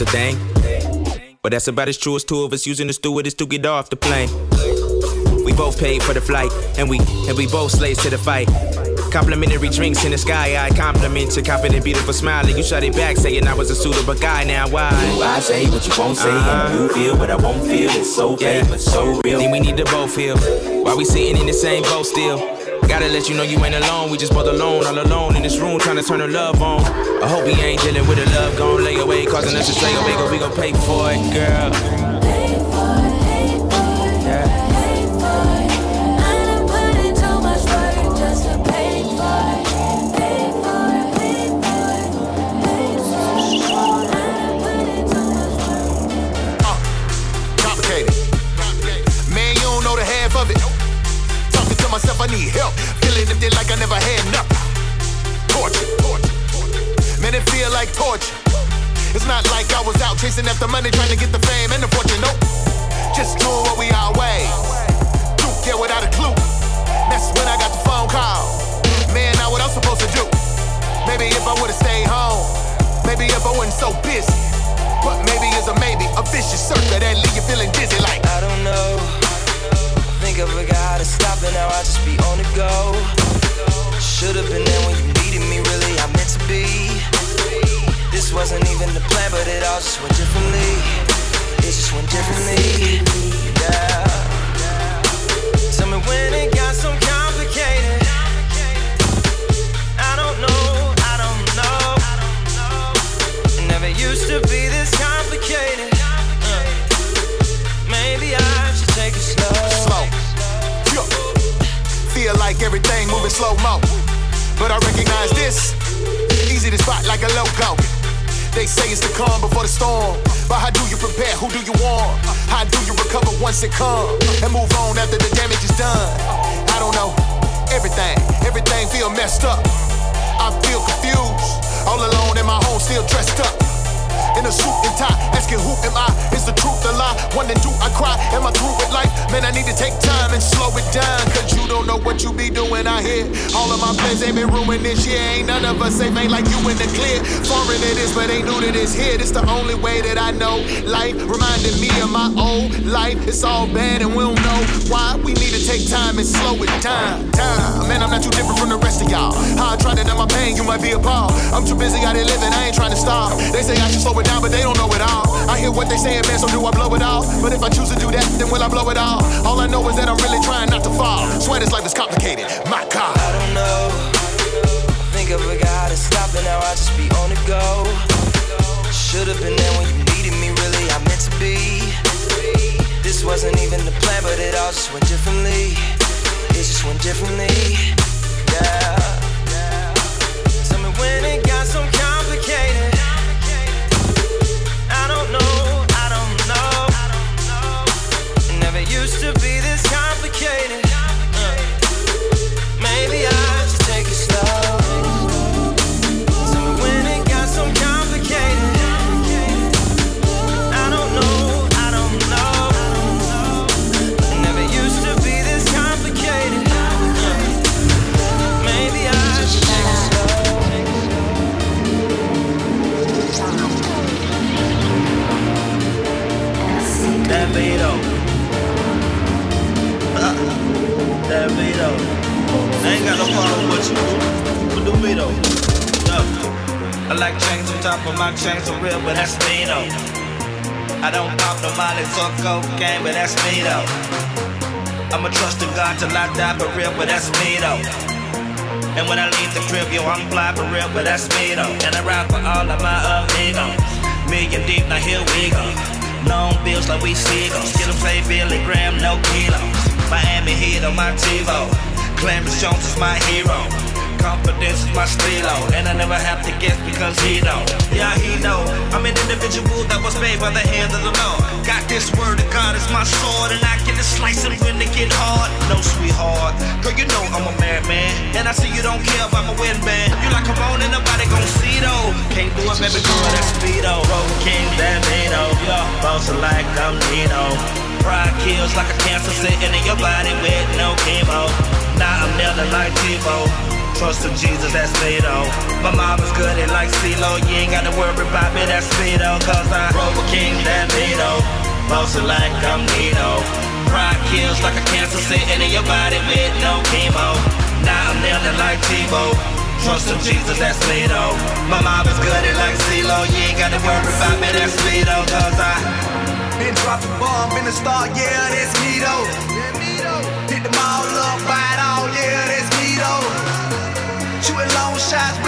[SPEAKER 6] a
[SPEAKER 11] thing. But that's about as true as two of us using the stewardess to get off the plane. We both paid for the flight, and we and we both slaves to the fight. Complimentary drinks in the sky, I compliment your confident, beautiful smile, and you shot it back, saying I was a suitable guy. Now why?
[SPEAKER 24] I say what you won't say,
[SPEAKER 11] Uh-huh.
[SPEAKER 24] and you feel what I won't feel. It's so fake, but so real.
[SPEAKER 11] Then we need to both feel. Why we sitting in the same boat still? Gotta let you know you ain't alone. We just both alone, all alone in this room, trying to turn the love on. I hope we ain't dealing with the love gon' lay away, causing us to stray away, cause we gon' pay for it, girl. myself,
[SPEAKER 25] I need help. Feeling empty like I never had nothing. Torture. Man, it feel like torture. It's not like I was out chasing after money, trying to get the fame and the fortune. Nope. Just doing what we always do. Yeah, without a clue. That's when I got the phone call. Man, now what I'm supposed to do? Maybe if I would've stayed home. Maybe if I wasn't so busy. But maybe it's a maybe, a vicious circle that leave you feeling dizzy like.
[SPEAKER 26] I don't know. Think I forgot how to stop it, now I just be on the go. Should've been there when you needed me, really, I meant to be. This wasn't even the plan, but it all just went differently. It just went differently. Yeah. Tell me when it got so complicated. I don't know, I don't know. It never used to be this complicated. Uh, maybe I should take it slow.
[SPEAKER 25] slow. Feel like everything moving slow mo. But I recognize this. Easy to spot like a logo. They say it's the calm before the storm. But how do you prepare? Who do you warn? How do you recover once it comes? And move on after the damage is done? I don't know. Everything, everything feel messed up. I feel confused. All alone in my home, still dressed up. In a suit and tie, asking who am I? Is the truth a lie? Wondering do I cry? Am I through with life? Man, I need to take time and slow it down. Cause you don't know what you be doing out here. All of my plans ain't been ruined this year. Ain't none of us safe, ain't like you in the clear. Foreign it is, but ain't new to this here. This the only way that I know. Life reminding me of my old life. It's all bad and we don't know why. We need to take time and slow it down. Time. Man, I'm not too different from I try to numb my pain, you might be appalled. I'm too busy out here living, I ain't trying to stop. They say I should slow it down, but they don't know it all. I hear what they saying, man, so do I blow it all? But if I choose to do that, then will I blow it all? All I know is that I'm really trying not to fall. Swear this life is complicated. My God.
[SPEAKER 26] I don't know. Think I forgot to stop it, now I just be on the go. Should've been there when you needed me, really, I meant to be. This wasn't even the plan, but it all just went differently. It just went differently. Yeah. When it got so complicated. I don't know, I don't know. Never used to be this complicated.
[SPEAKER 27] No problem you. But do Vito. Yeah. I like chains on top of my chains for real, but that's me though. I don't pop no Molly or cocaine, but that's me though. I'ma trust in God till I die for real, but that's me though. And when I leave the crib, yo, I'm fly for real, but that's me though. And I ride for all of my amigos. Million deep, now here we go. Long bills like we seagulls. Get them say Billy Graham, no kilos. Miami Heat on my TiVo. Clarence Jones is my hero. Confidence is my stilo. And I never have to guess because he know. Yeah, he know. I'm an individual that was made by the hand of the Lord. Got this word of God as my sword. And I get to slice it when it get hard. No, sweetheart. Girl, you know I'm a married man. And I see you don't care about my wedding band. You like come on and nobody gon' see though. Can't do it, baby girl, that's speedo. Road King, that Vito. Yeah, boss like I'm Nino. Pride kills like a cancer sitting in your body with no chemo. Now I'm kneeling like Tebow. Trust in Jesus, that's though. My mom is good at like CeeLo. You ain't gotta worry about me, that's though. Cause I roll with King that Vito. Bossing like I'm Nino. Pride kills like a cancer sitting in your body with no chemo. Now I'm kneeling like Tebow. Trust in Jesus, that's though. My mom is good at like CeeLo. You ain't gotta worry about me, that's though. Cause I
[SPEAKER 28] been dropping bomb in the star, yeah, that's me though. Hit them all up, fight all, yeah, that's me though. Shooting long shots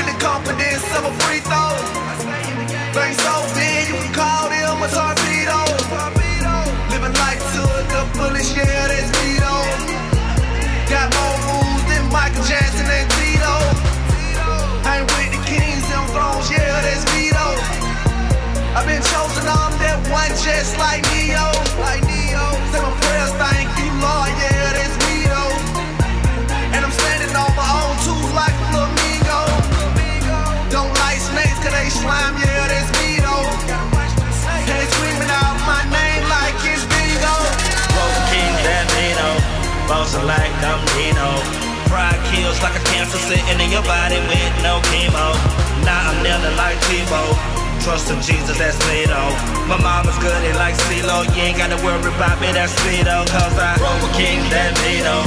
[SPEAKER 27] sitting in your body with no chemo. Now I'm kneeling like Tebow. Trust in Jesus, that's me though. My mama's good and like CeeLo. You ain't gotta worry about me, that's Speedo. Cause I roll with King that Vito.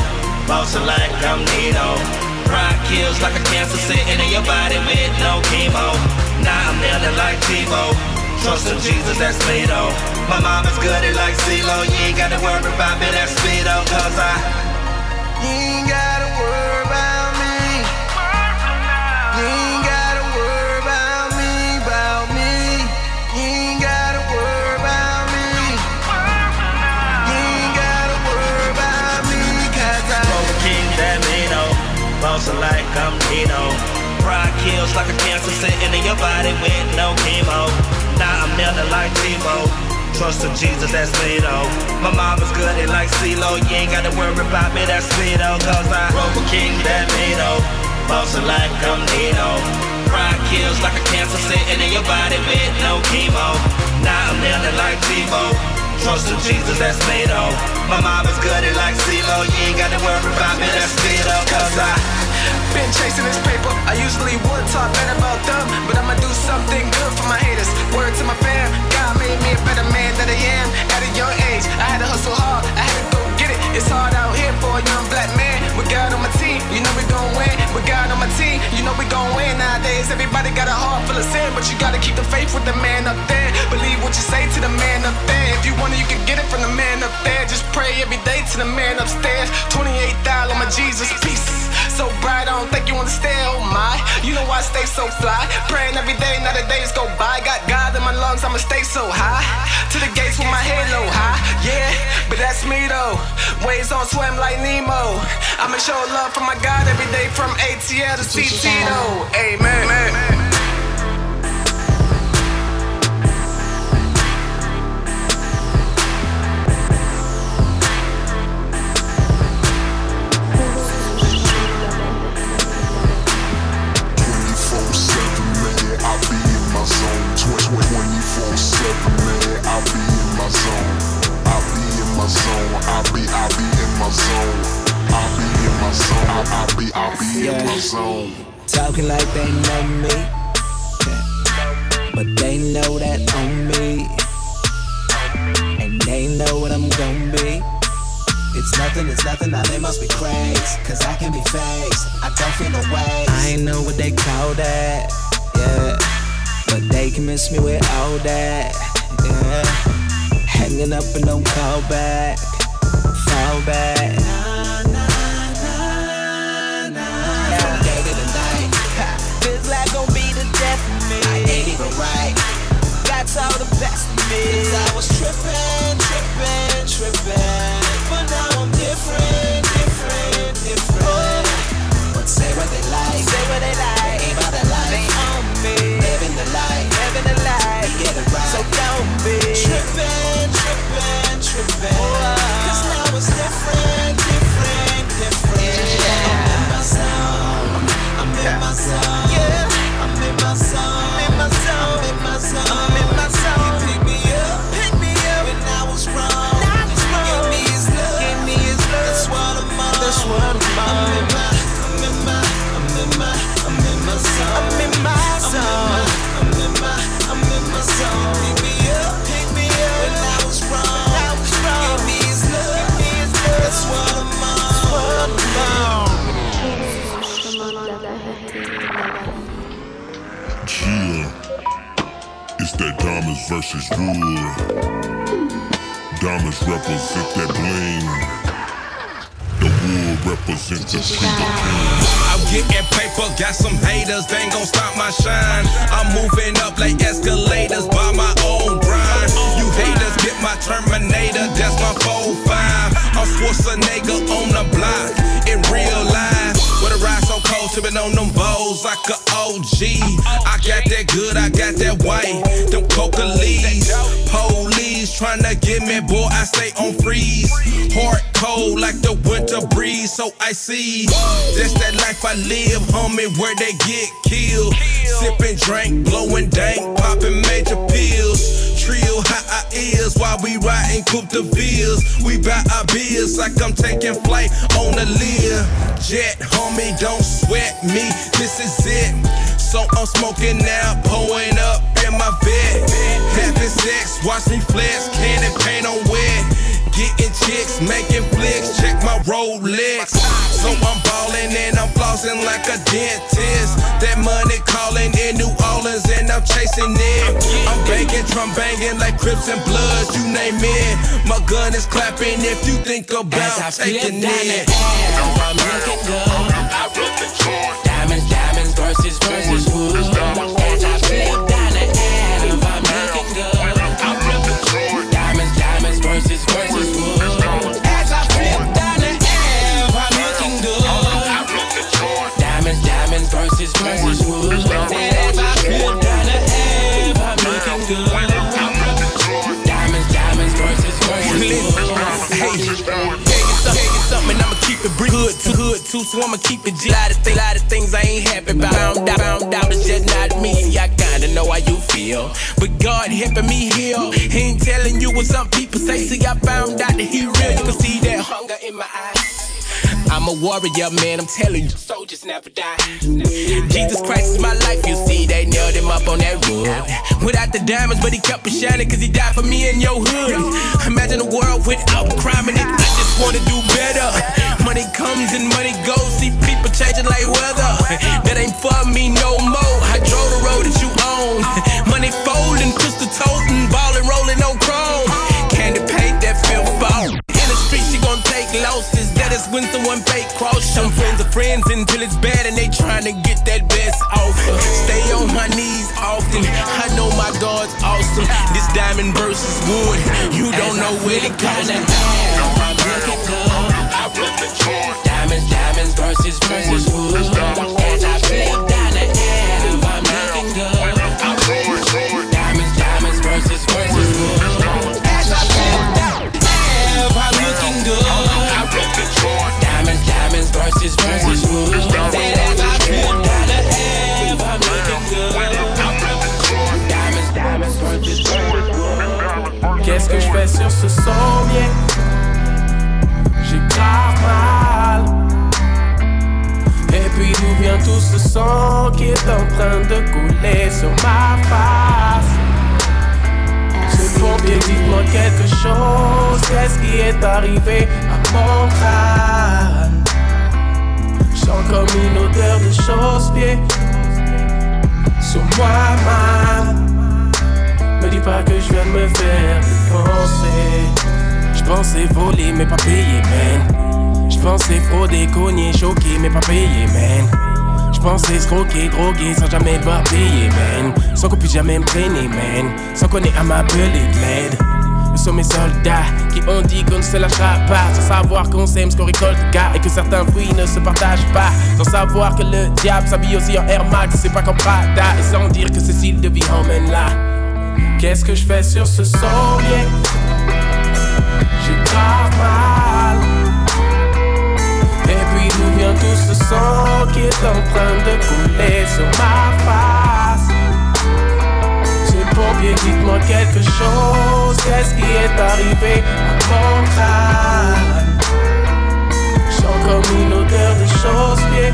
[SPEAKER 27] Bouncing like I'm Nino. Pride kills like a cancer sitting in your body with no chemo. Now I'm kneeling like Tebow. Trust in Jesus, that's me though. My mama's good and like CeeLo. You ain't gotta worry about me, that's Speedo. Cause I.
[SPEAKER 29] Ain't gotta
[SPEAKER 27] Like Dino. Pride kills like a cancer sitting in your body with no chemo. Now I'm kneeling like Tebow. Trust in Jesus, that's me though. My mama's good and like CeeLo. You ain't gotta worry about me, that's Speedo. Cause I roll with King Damino. Bouncing like I'm Nino. Pride kills like a cancer sitting in your body with no chemo. Now I'm kneeling like Tebow. Trust in Jesus, that's me though. My mama's good and like CeeLo. You ain't gotta worry about me, that's Speedo. Cause I
[SPEAKER 30] Been chasing this paper. I usually would talk bad about them, but I'ma do something good for my haters. Word to my fam, God made me a better man than I am at a young age. I had to hustle hard, I had to go get it. It's hard out here for a young black man. With God on my team, you know we gon' win. With God on my team, you know we gon' win. Nowadays, everybody got a heart full of sin, but you gotta keep the faith with the man up there. Believe what you say to the man up there. If you want it, you can get it from the man up there. Just pray every day to the man upstairs. 28 on my Jesus peace. So bright, I don't think you understand. Oh my, you know why I stay so fly. Praying every day, now the days go by. Got God in my lungs, I'ma stay so high. To the gates with my head low high. Yeah, but that's me though. Waves on swim like Nemo. I'ma show love for my God every day from ATL to CT though. Amen.
[SPEAKER 10] I'll I'll, I'll be, I'll in my zone.
[SPEAKER 13] Talking like they know me, but they know that on me, and they know what I'm gonna be. It's nothing, it's nothing, now they must be crazy. Cause I can be faced, I don't feel no way. I ain't know what they call that, yeah. But they can miss me with all that, yeah. Hanging up and don't call back, fall back. God's all the best of me. 'Cause I was trippin', trippin', trippin'. But now I'm different, different, different. But say what they like, say what they like. Ain't about that life. They own me. Living the life, living the life. We get it right. So don't be trippin', trippin', trippin'. Cause
[SPEAKER 10] oh, That Diamonds versus Rule. Diamonds represent that bling. The wool represents the freedom
[SPEAKER 4] I'm getting paper, got some haters, they ain't gon' stop my shine. I'm moving up like escalators by my own grind. You haters get my Terminator, that's my 4-5. I'm Schwarzenegger on the block in real life. With a ride so cold, sipping on them bowls like a OG. I got that good, I got that white, them coca leaves. Police tryna get me, boy, I stay on freeze. Heart cold like the winter breeze, so I see. That's that life I live, homie, where they get killed. Sipping drink, blowing dank, popping major pills.
[SPEAKER 12] Trill, how I is while we riding Coupe de Villes. We buy our beers like I'm taking flight on a Lear jet. Homie, don't sweat me, this is it. So I'm smoking now, pulling up in my bed. Having sex, watch me flex, candy paint on wet. Getting chicks, making flicks, check my Rolex. So I'm ballin' and I'm flossing like a dentist. That money calling in New Orleans and I'm chasing it. I'm banging, drum banging like Crips and Bloods, you name it. My gun is clapping if you think about
[SPEAKER 4] As I taking it. I'm looking good. Diamonds, diamonds versus versus wood. Down the Ave, I'm looking good. Diamonds, diamonds versus wood.
[SPEAKER 12] Hey, tell you something, I'ma keep it brick. Hood too, hood so I'ma keep it. Lot of, th- lot of things I ain't happy about. Found out, found out it's just not me. I kinda know how you feel. But God helping me heal. He ain't telling you what some people say. See, I found out that he real. You can see that hunger in my eyes. I'm a warrior, man, I'm telling you. Soldiers never die. Jesus Christ is my life, you see, they nailed him up on that wood. Without the diamonds, but he kept it shining, cause he died for me in your hood. Imagine a world without crime it. I just wanna do better. Money comes and money goes, see people changing like weather. That ain't for me no more. Losses. That is when someone fake cross. Some friends are friends until it's bad and they trying to get that best offer. Stay on my knees often. I know my God's awesome. This diamond versus wood. You don't know where it comes
[SPEAKER 21] sang qui est en train de couler sur ma face Ce pompier, dites-moi quelque chose Qu'est-ce qui est arrivé à mon crâne? Je sens comme une odeur de chausse-pied Sur moi, man me dis pas que je viens de me faire défoncer. Je pensais voler mais pas payer, man. Je pensais frauder, cogner, choquer mais pas payer, man. Pensais escroquer, droguer sans jamais devoir payer, man. Sans qu'on puisse jamais me traîner, man. Sans qu'on ait à m'appeler de. Nous sommes mes soldats qui ont dit qu'on ne se lâchera pas Sans savoir qu'on sème ce qu'on récolte gars Et que certains fruits ne se partagent pas Sans savoir que le diable s'habille aussi en Air Max C'est pas comme Prada Et sans dire que style de vie emmène là Qu'est-ce que je fais sur ce son bien J'ai grave mal Tout ce sang qui est en train de couler sur ma face. C'est pompier, dites-moi quelque chose. Qu'est-ce qui est arrivé à mon crâne? Je sens comme une odeur de chausse-pied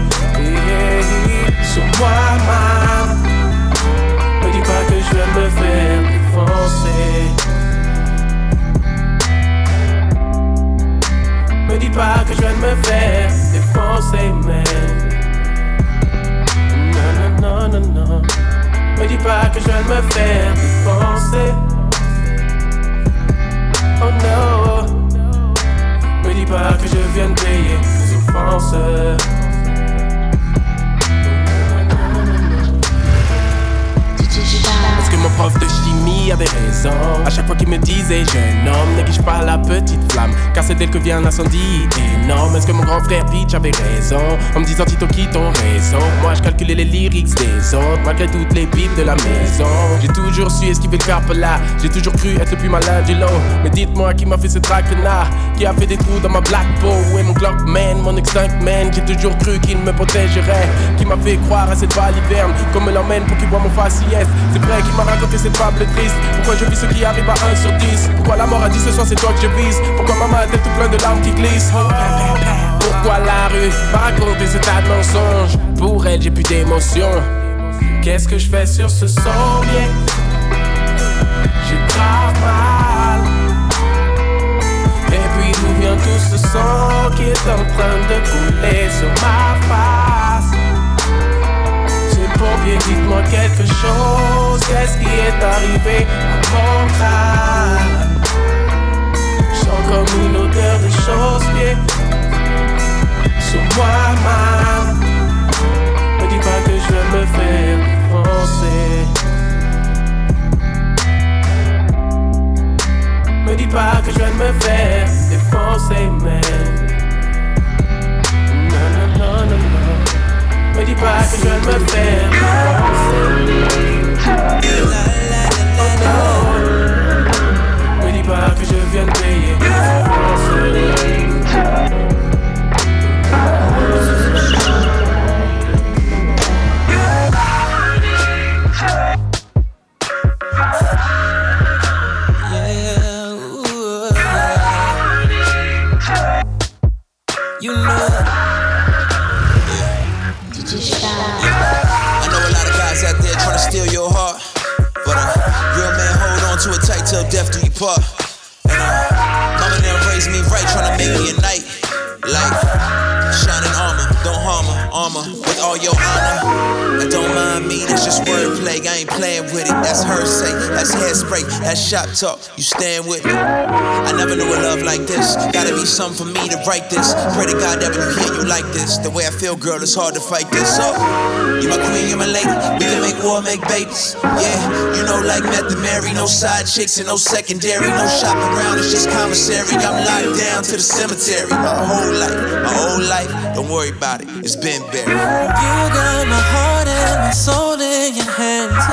[SPEAKER 21] Sur moi, man me dis pas que je de me faire défoncer. Me dis pas que je viens de me faire défoncer, man. Non, non, non, non, non. Me dis pas que je viens de me faire défoncer. Oh no. Me dis pas que je viens de payer mes offenses. Mon prof de chimie avait raison. À chaque fois qu'il me disait jeune homme, néglige pas la petite flamme, car c'est d'elle que vient l'incendie énorme. Est-ce que mon grand frère Peach avait raison? En me disant Tito qui ton raison? Moi je calculais les lyrics des autres, malgré toutes les pipes de la maison. J'ai toujours su esquiver le carpe là, j'ai toujours cru être le plus malin du lot. Mais dites-moi qui m'a fait ce traquenard, qui a fait des trous dans ma black peau? Est mon Glockman, mon extinct man? J'ai toujours cru qu'il me protégerait, qui m'a fait croire à cette balle hiverne, qu'on me l'emmène pour qu'il voit mon faciès. C'est vrai qu'il m'a raconté cette fable triste, Pourquoi je vis ce qui arrive à 1 sur 10 Pourquoi la mort a dit ce soir c'est toi que je vise? Pourquoi maman a tête tout plein de larmes qui glissent? Pourquoi la rue m'a raconté ce tas de mensonges? Pour elle j'ai plus d'émotion Qu'est-ce que je fais sur ce sommier? J'ai grave mal. Et puis d'où vient tout ce sang qui est en train de couler sur ma face? Pompier, dites-moi quelque chose. Qu'est-ce qui est arrivé à mon crâne Je sens comme une odeur de chausse-pied Sur moi-même Me dis pas que je vais me faire défoncer. Me dis pas que je vais me faire défoncer, man. Me dis pas que je me faire dis pas que je viens de payer.
[SPEAKER 4] Part. And uh, mama never raised me right, trying to make me a knight. Like shining armor, don't harm her, armor with all your honor. Mind me, that's just wordplay. I ain't playing with it. That's her say, that's hairspray, that's shop talk. You stand with me. I never knew a love like this. Gotta be something for me to write this. Pray to God that when you hear you like this, the way I feel, girl, it's hard to fight this. So, you my queen, you my lady. We can make war, make babies. Yeah, you know, like Meth and Mary, no side chicks and no secondary, no shopping around. It's just commissary. I'm locked down to the cemetery. My whole life, my whole life. Don't worry about it. It's been buried.
[SPEAKER 31] You got my heart my soul in your hands.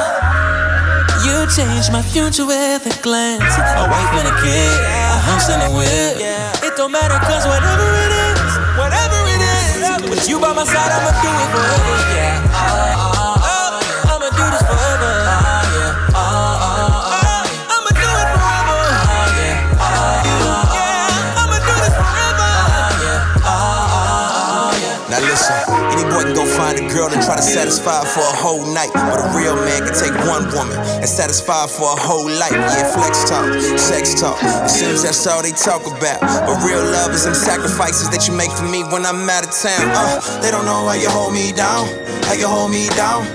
[SPEAKER 31] You changed my future with a glance. A wife and a kid, a house and a whip. It don't matter cause whatever it is, whatever it is. With you by my side, I'ma do it forever. Yeah.
[SPEAKER 4] Find a girl and try to satisfy for a whole night. But a real man can take one woman and satisfy for a whole life. Yeah, flex talk, sex talk. It seems that's all they talk about. But real love is them sacrifices that you make for me when I'm out of town. Uh, they don't know how you hold me down, how you hold me down.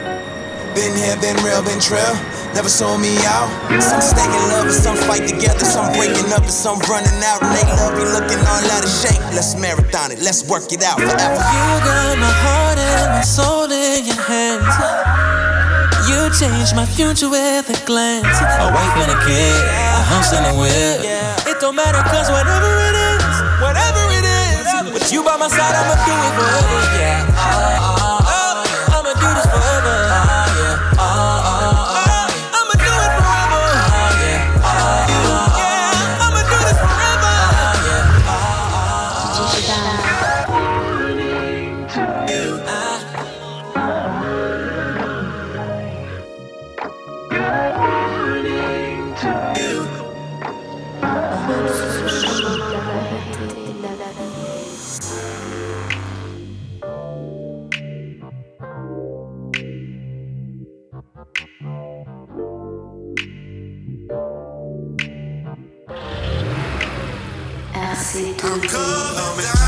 [SPEAKER 4] Been here, been real, been trill. Never saw me out. Some stay in love and some fight together. Some breaking up and some running out. And they love me looking all out of shape. Let's marathon it. Let's work it out forever.
[SPEAKER 31] You got my heart and my soul in your hands. You changed my future with a glance. A wife and a kid, a house and a whip. It don't matter cause whatever it is, whatever it is. With you by my side, I'ma do it forever. Yeah.
[SPEAKER 10] Encore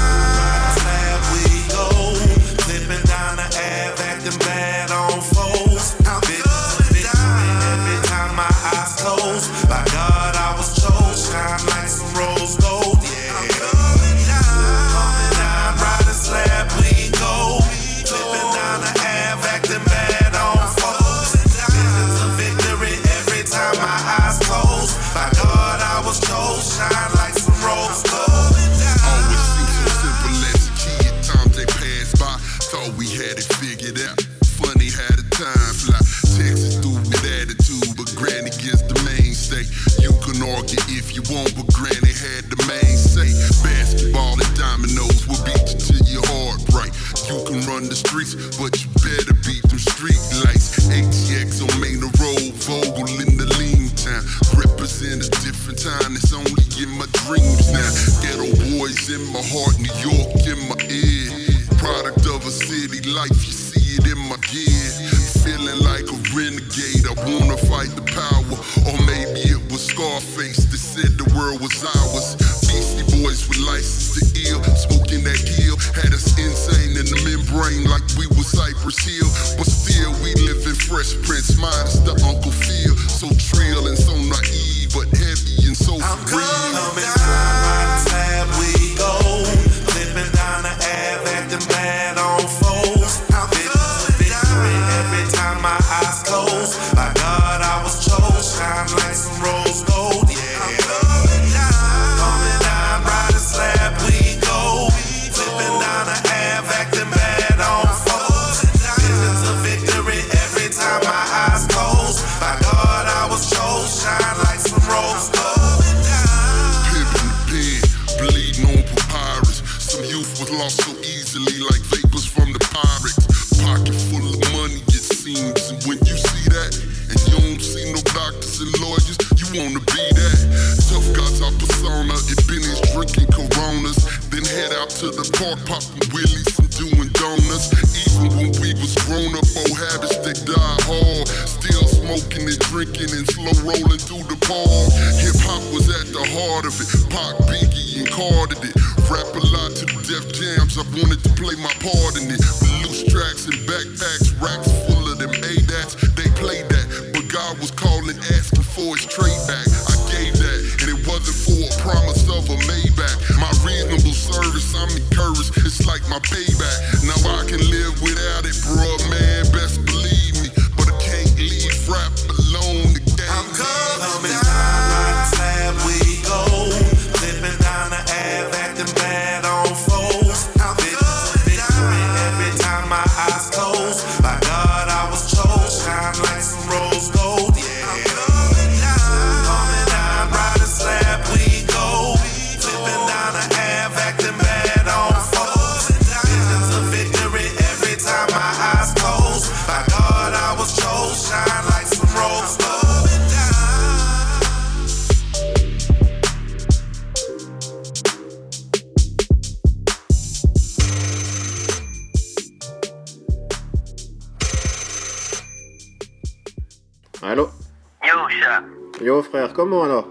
[SPEAKER 10] Rap-A-Lot to the Def Jams. I wanted to play my part in it. Loose tracks and backpacks, racks full of them ADATs. They played that, but God was calling, asking for his trade back. I gave that, and it wasn't for a promise of a Maybach. My reasonable service, I'm encouraged. It's like my payback. Now I can live without it, bruh, man. Best
[SPEAKER 32] Comment alors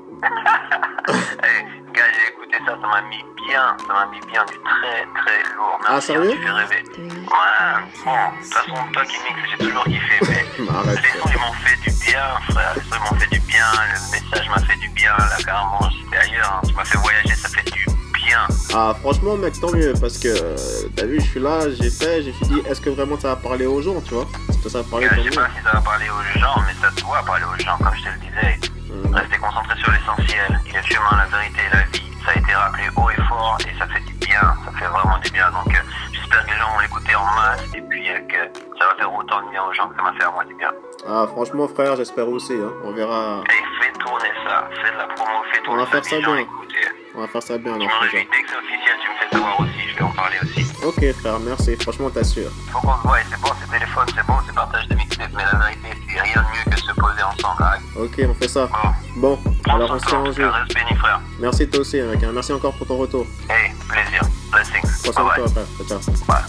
[SPEAKER 2] hey, gars, j'ai écouté ça, ça m'a mis bien, ça m'a mis bien du très très lourd. Merci,
[SPEAKER 32] Ah, sérieux
[SPEAKER 2] hein, Tu fais rêver. Ouais, bon, de toute façon, toi qui mixes, j'ai toujours kiffé, mais
[SPEAKER 32] Arrête.
[SPEAKER 2] les sons, ils m'ont fait du bien, frère. Les sons, ils m'ont fait du bien, le message m'a fait du bien, là, carrément, j'étais ailleurs, hein. tu m'as fait voyager, ça fait du bien.
[SPEAKER 32] Ah franchement mec, tant mieux, parce que euh, t'as vu, je suis là, j'ai fait, j'ai dit, est-ce que vraiment ça va parler aux gens, tu vois? Si ça va parler
[SPEAKER 2] je sais pas si ça va parler aux gens, mais ça doit parler aux gens, comme je te le disais. Restez concentrés sur l'essentiel. Il y a le chemin, la vérité et la vie. Ça a été rappelé haut et fort et ça fait du bien. Ça fait vraiment du bien. Donc, euh, j'espère que les gens vont l'écouter en masse et puis euh, que ça va faire autant de bien aux gens que ça m'a fait à moi du bien.
[SPEAKER 32] Ah franchement frère, j'espère aussi, hein. on verra.
[SPEAKER 2] Et fais tourner ça. Fais de la promo, fais
[SPEAKER 32] On
[SPEAKER 2] tourner
[SPEAKER 32] va faire ça bien.
[SPEAKER 2] écouter.
[SPEAKER 32] On va faire ça bien
[SPEAKER 2] Je
[SPEAKER 32] ce.
[SPEAKER 2] Dès que c'est officiel, tu me fais savoir aussi. Je vais en parler aussi.
[SPEAKER 32] Ok frère, merci, franchement t'assures.
[SPEAKER 2] Faut qu'on se voie. C'est bon, c'est téléphone, c'est bon, c'est partage de mixtape. Mais la vérité, c'est rien de mieux que se ensemble. Hein.
[SPEAKER 32] Ok, on fait ça. Bon, bon alors on se tient en jeu. Merci toi aussi, hein, mec. Merci encore pour ton retour.
[SPEAKER 2] Hey, plaisir. Blessings.
[SPEAKER 32] Prends soin de toi, frère. Ciao, ciao.
[SPEAKER 2] Bye.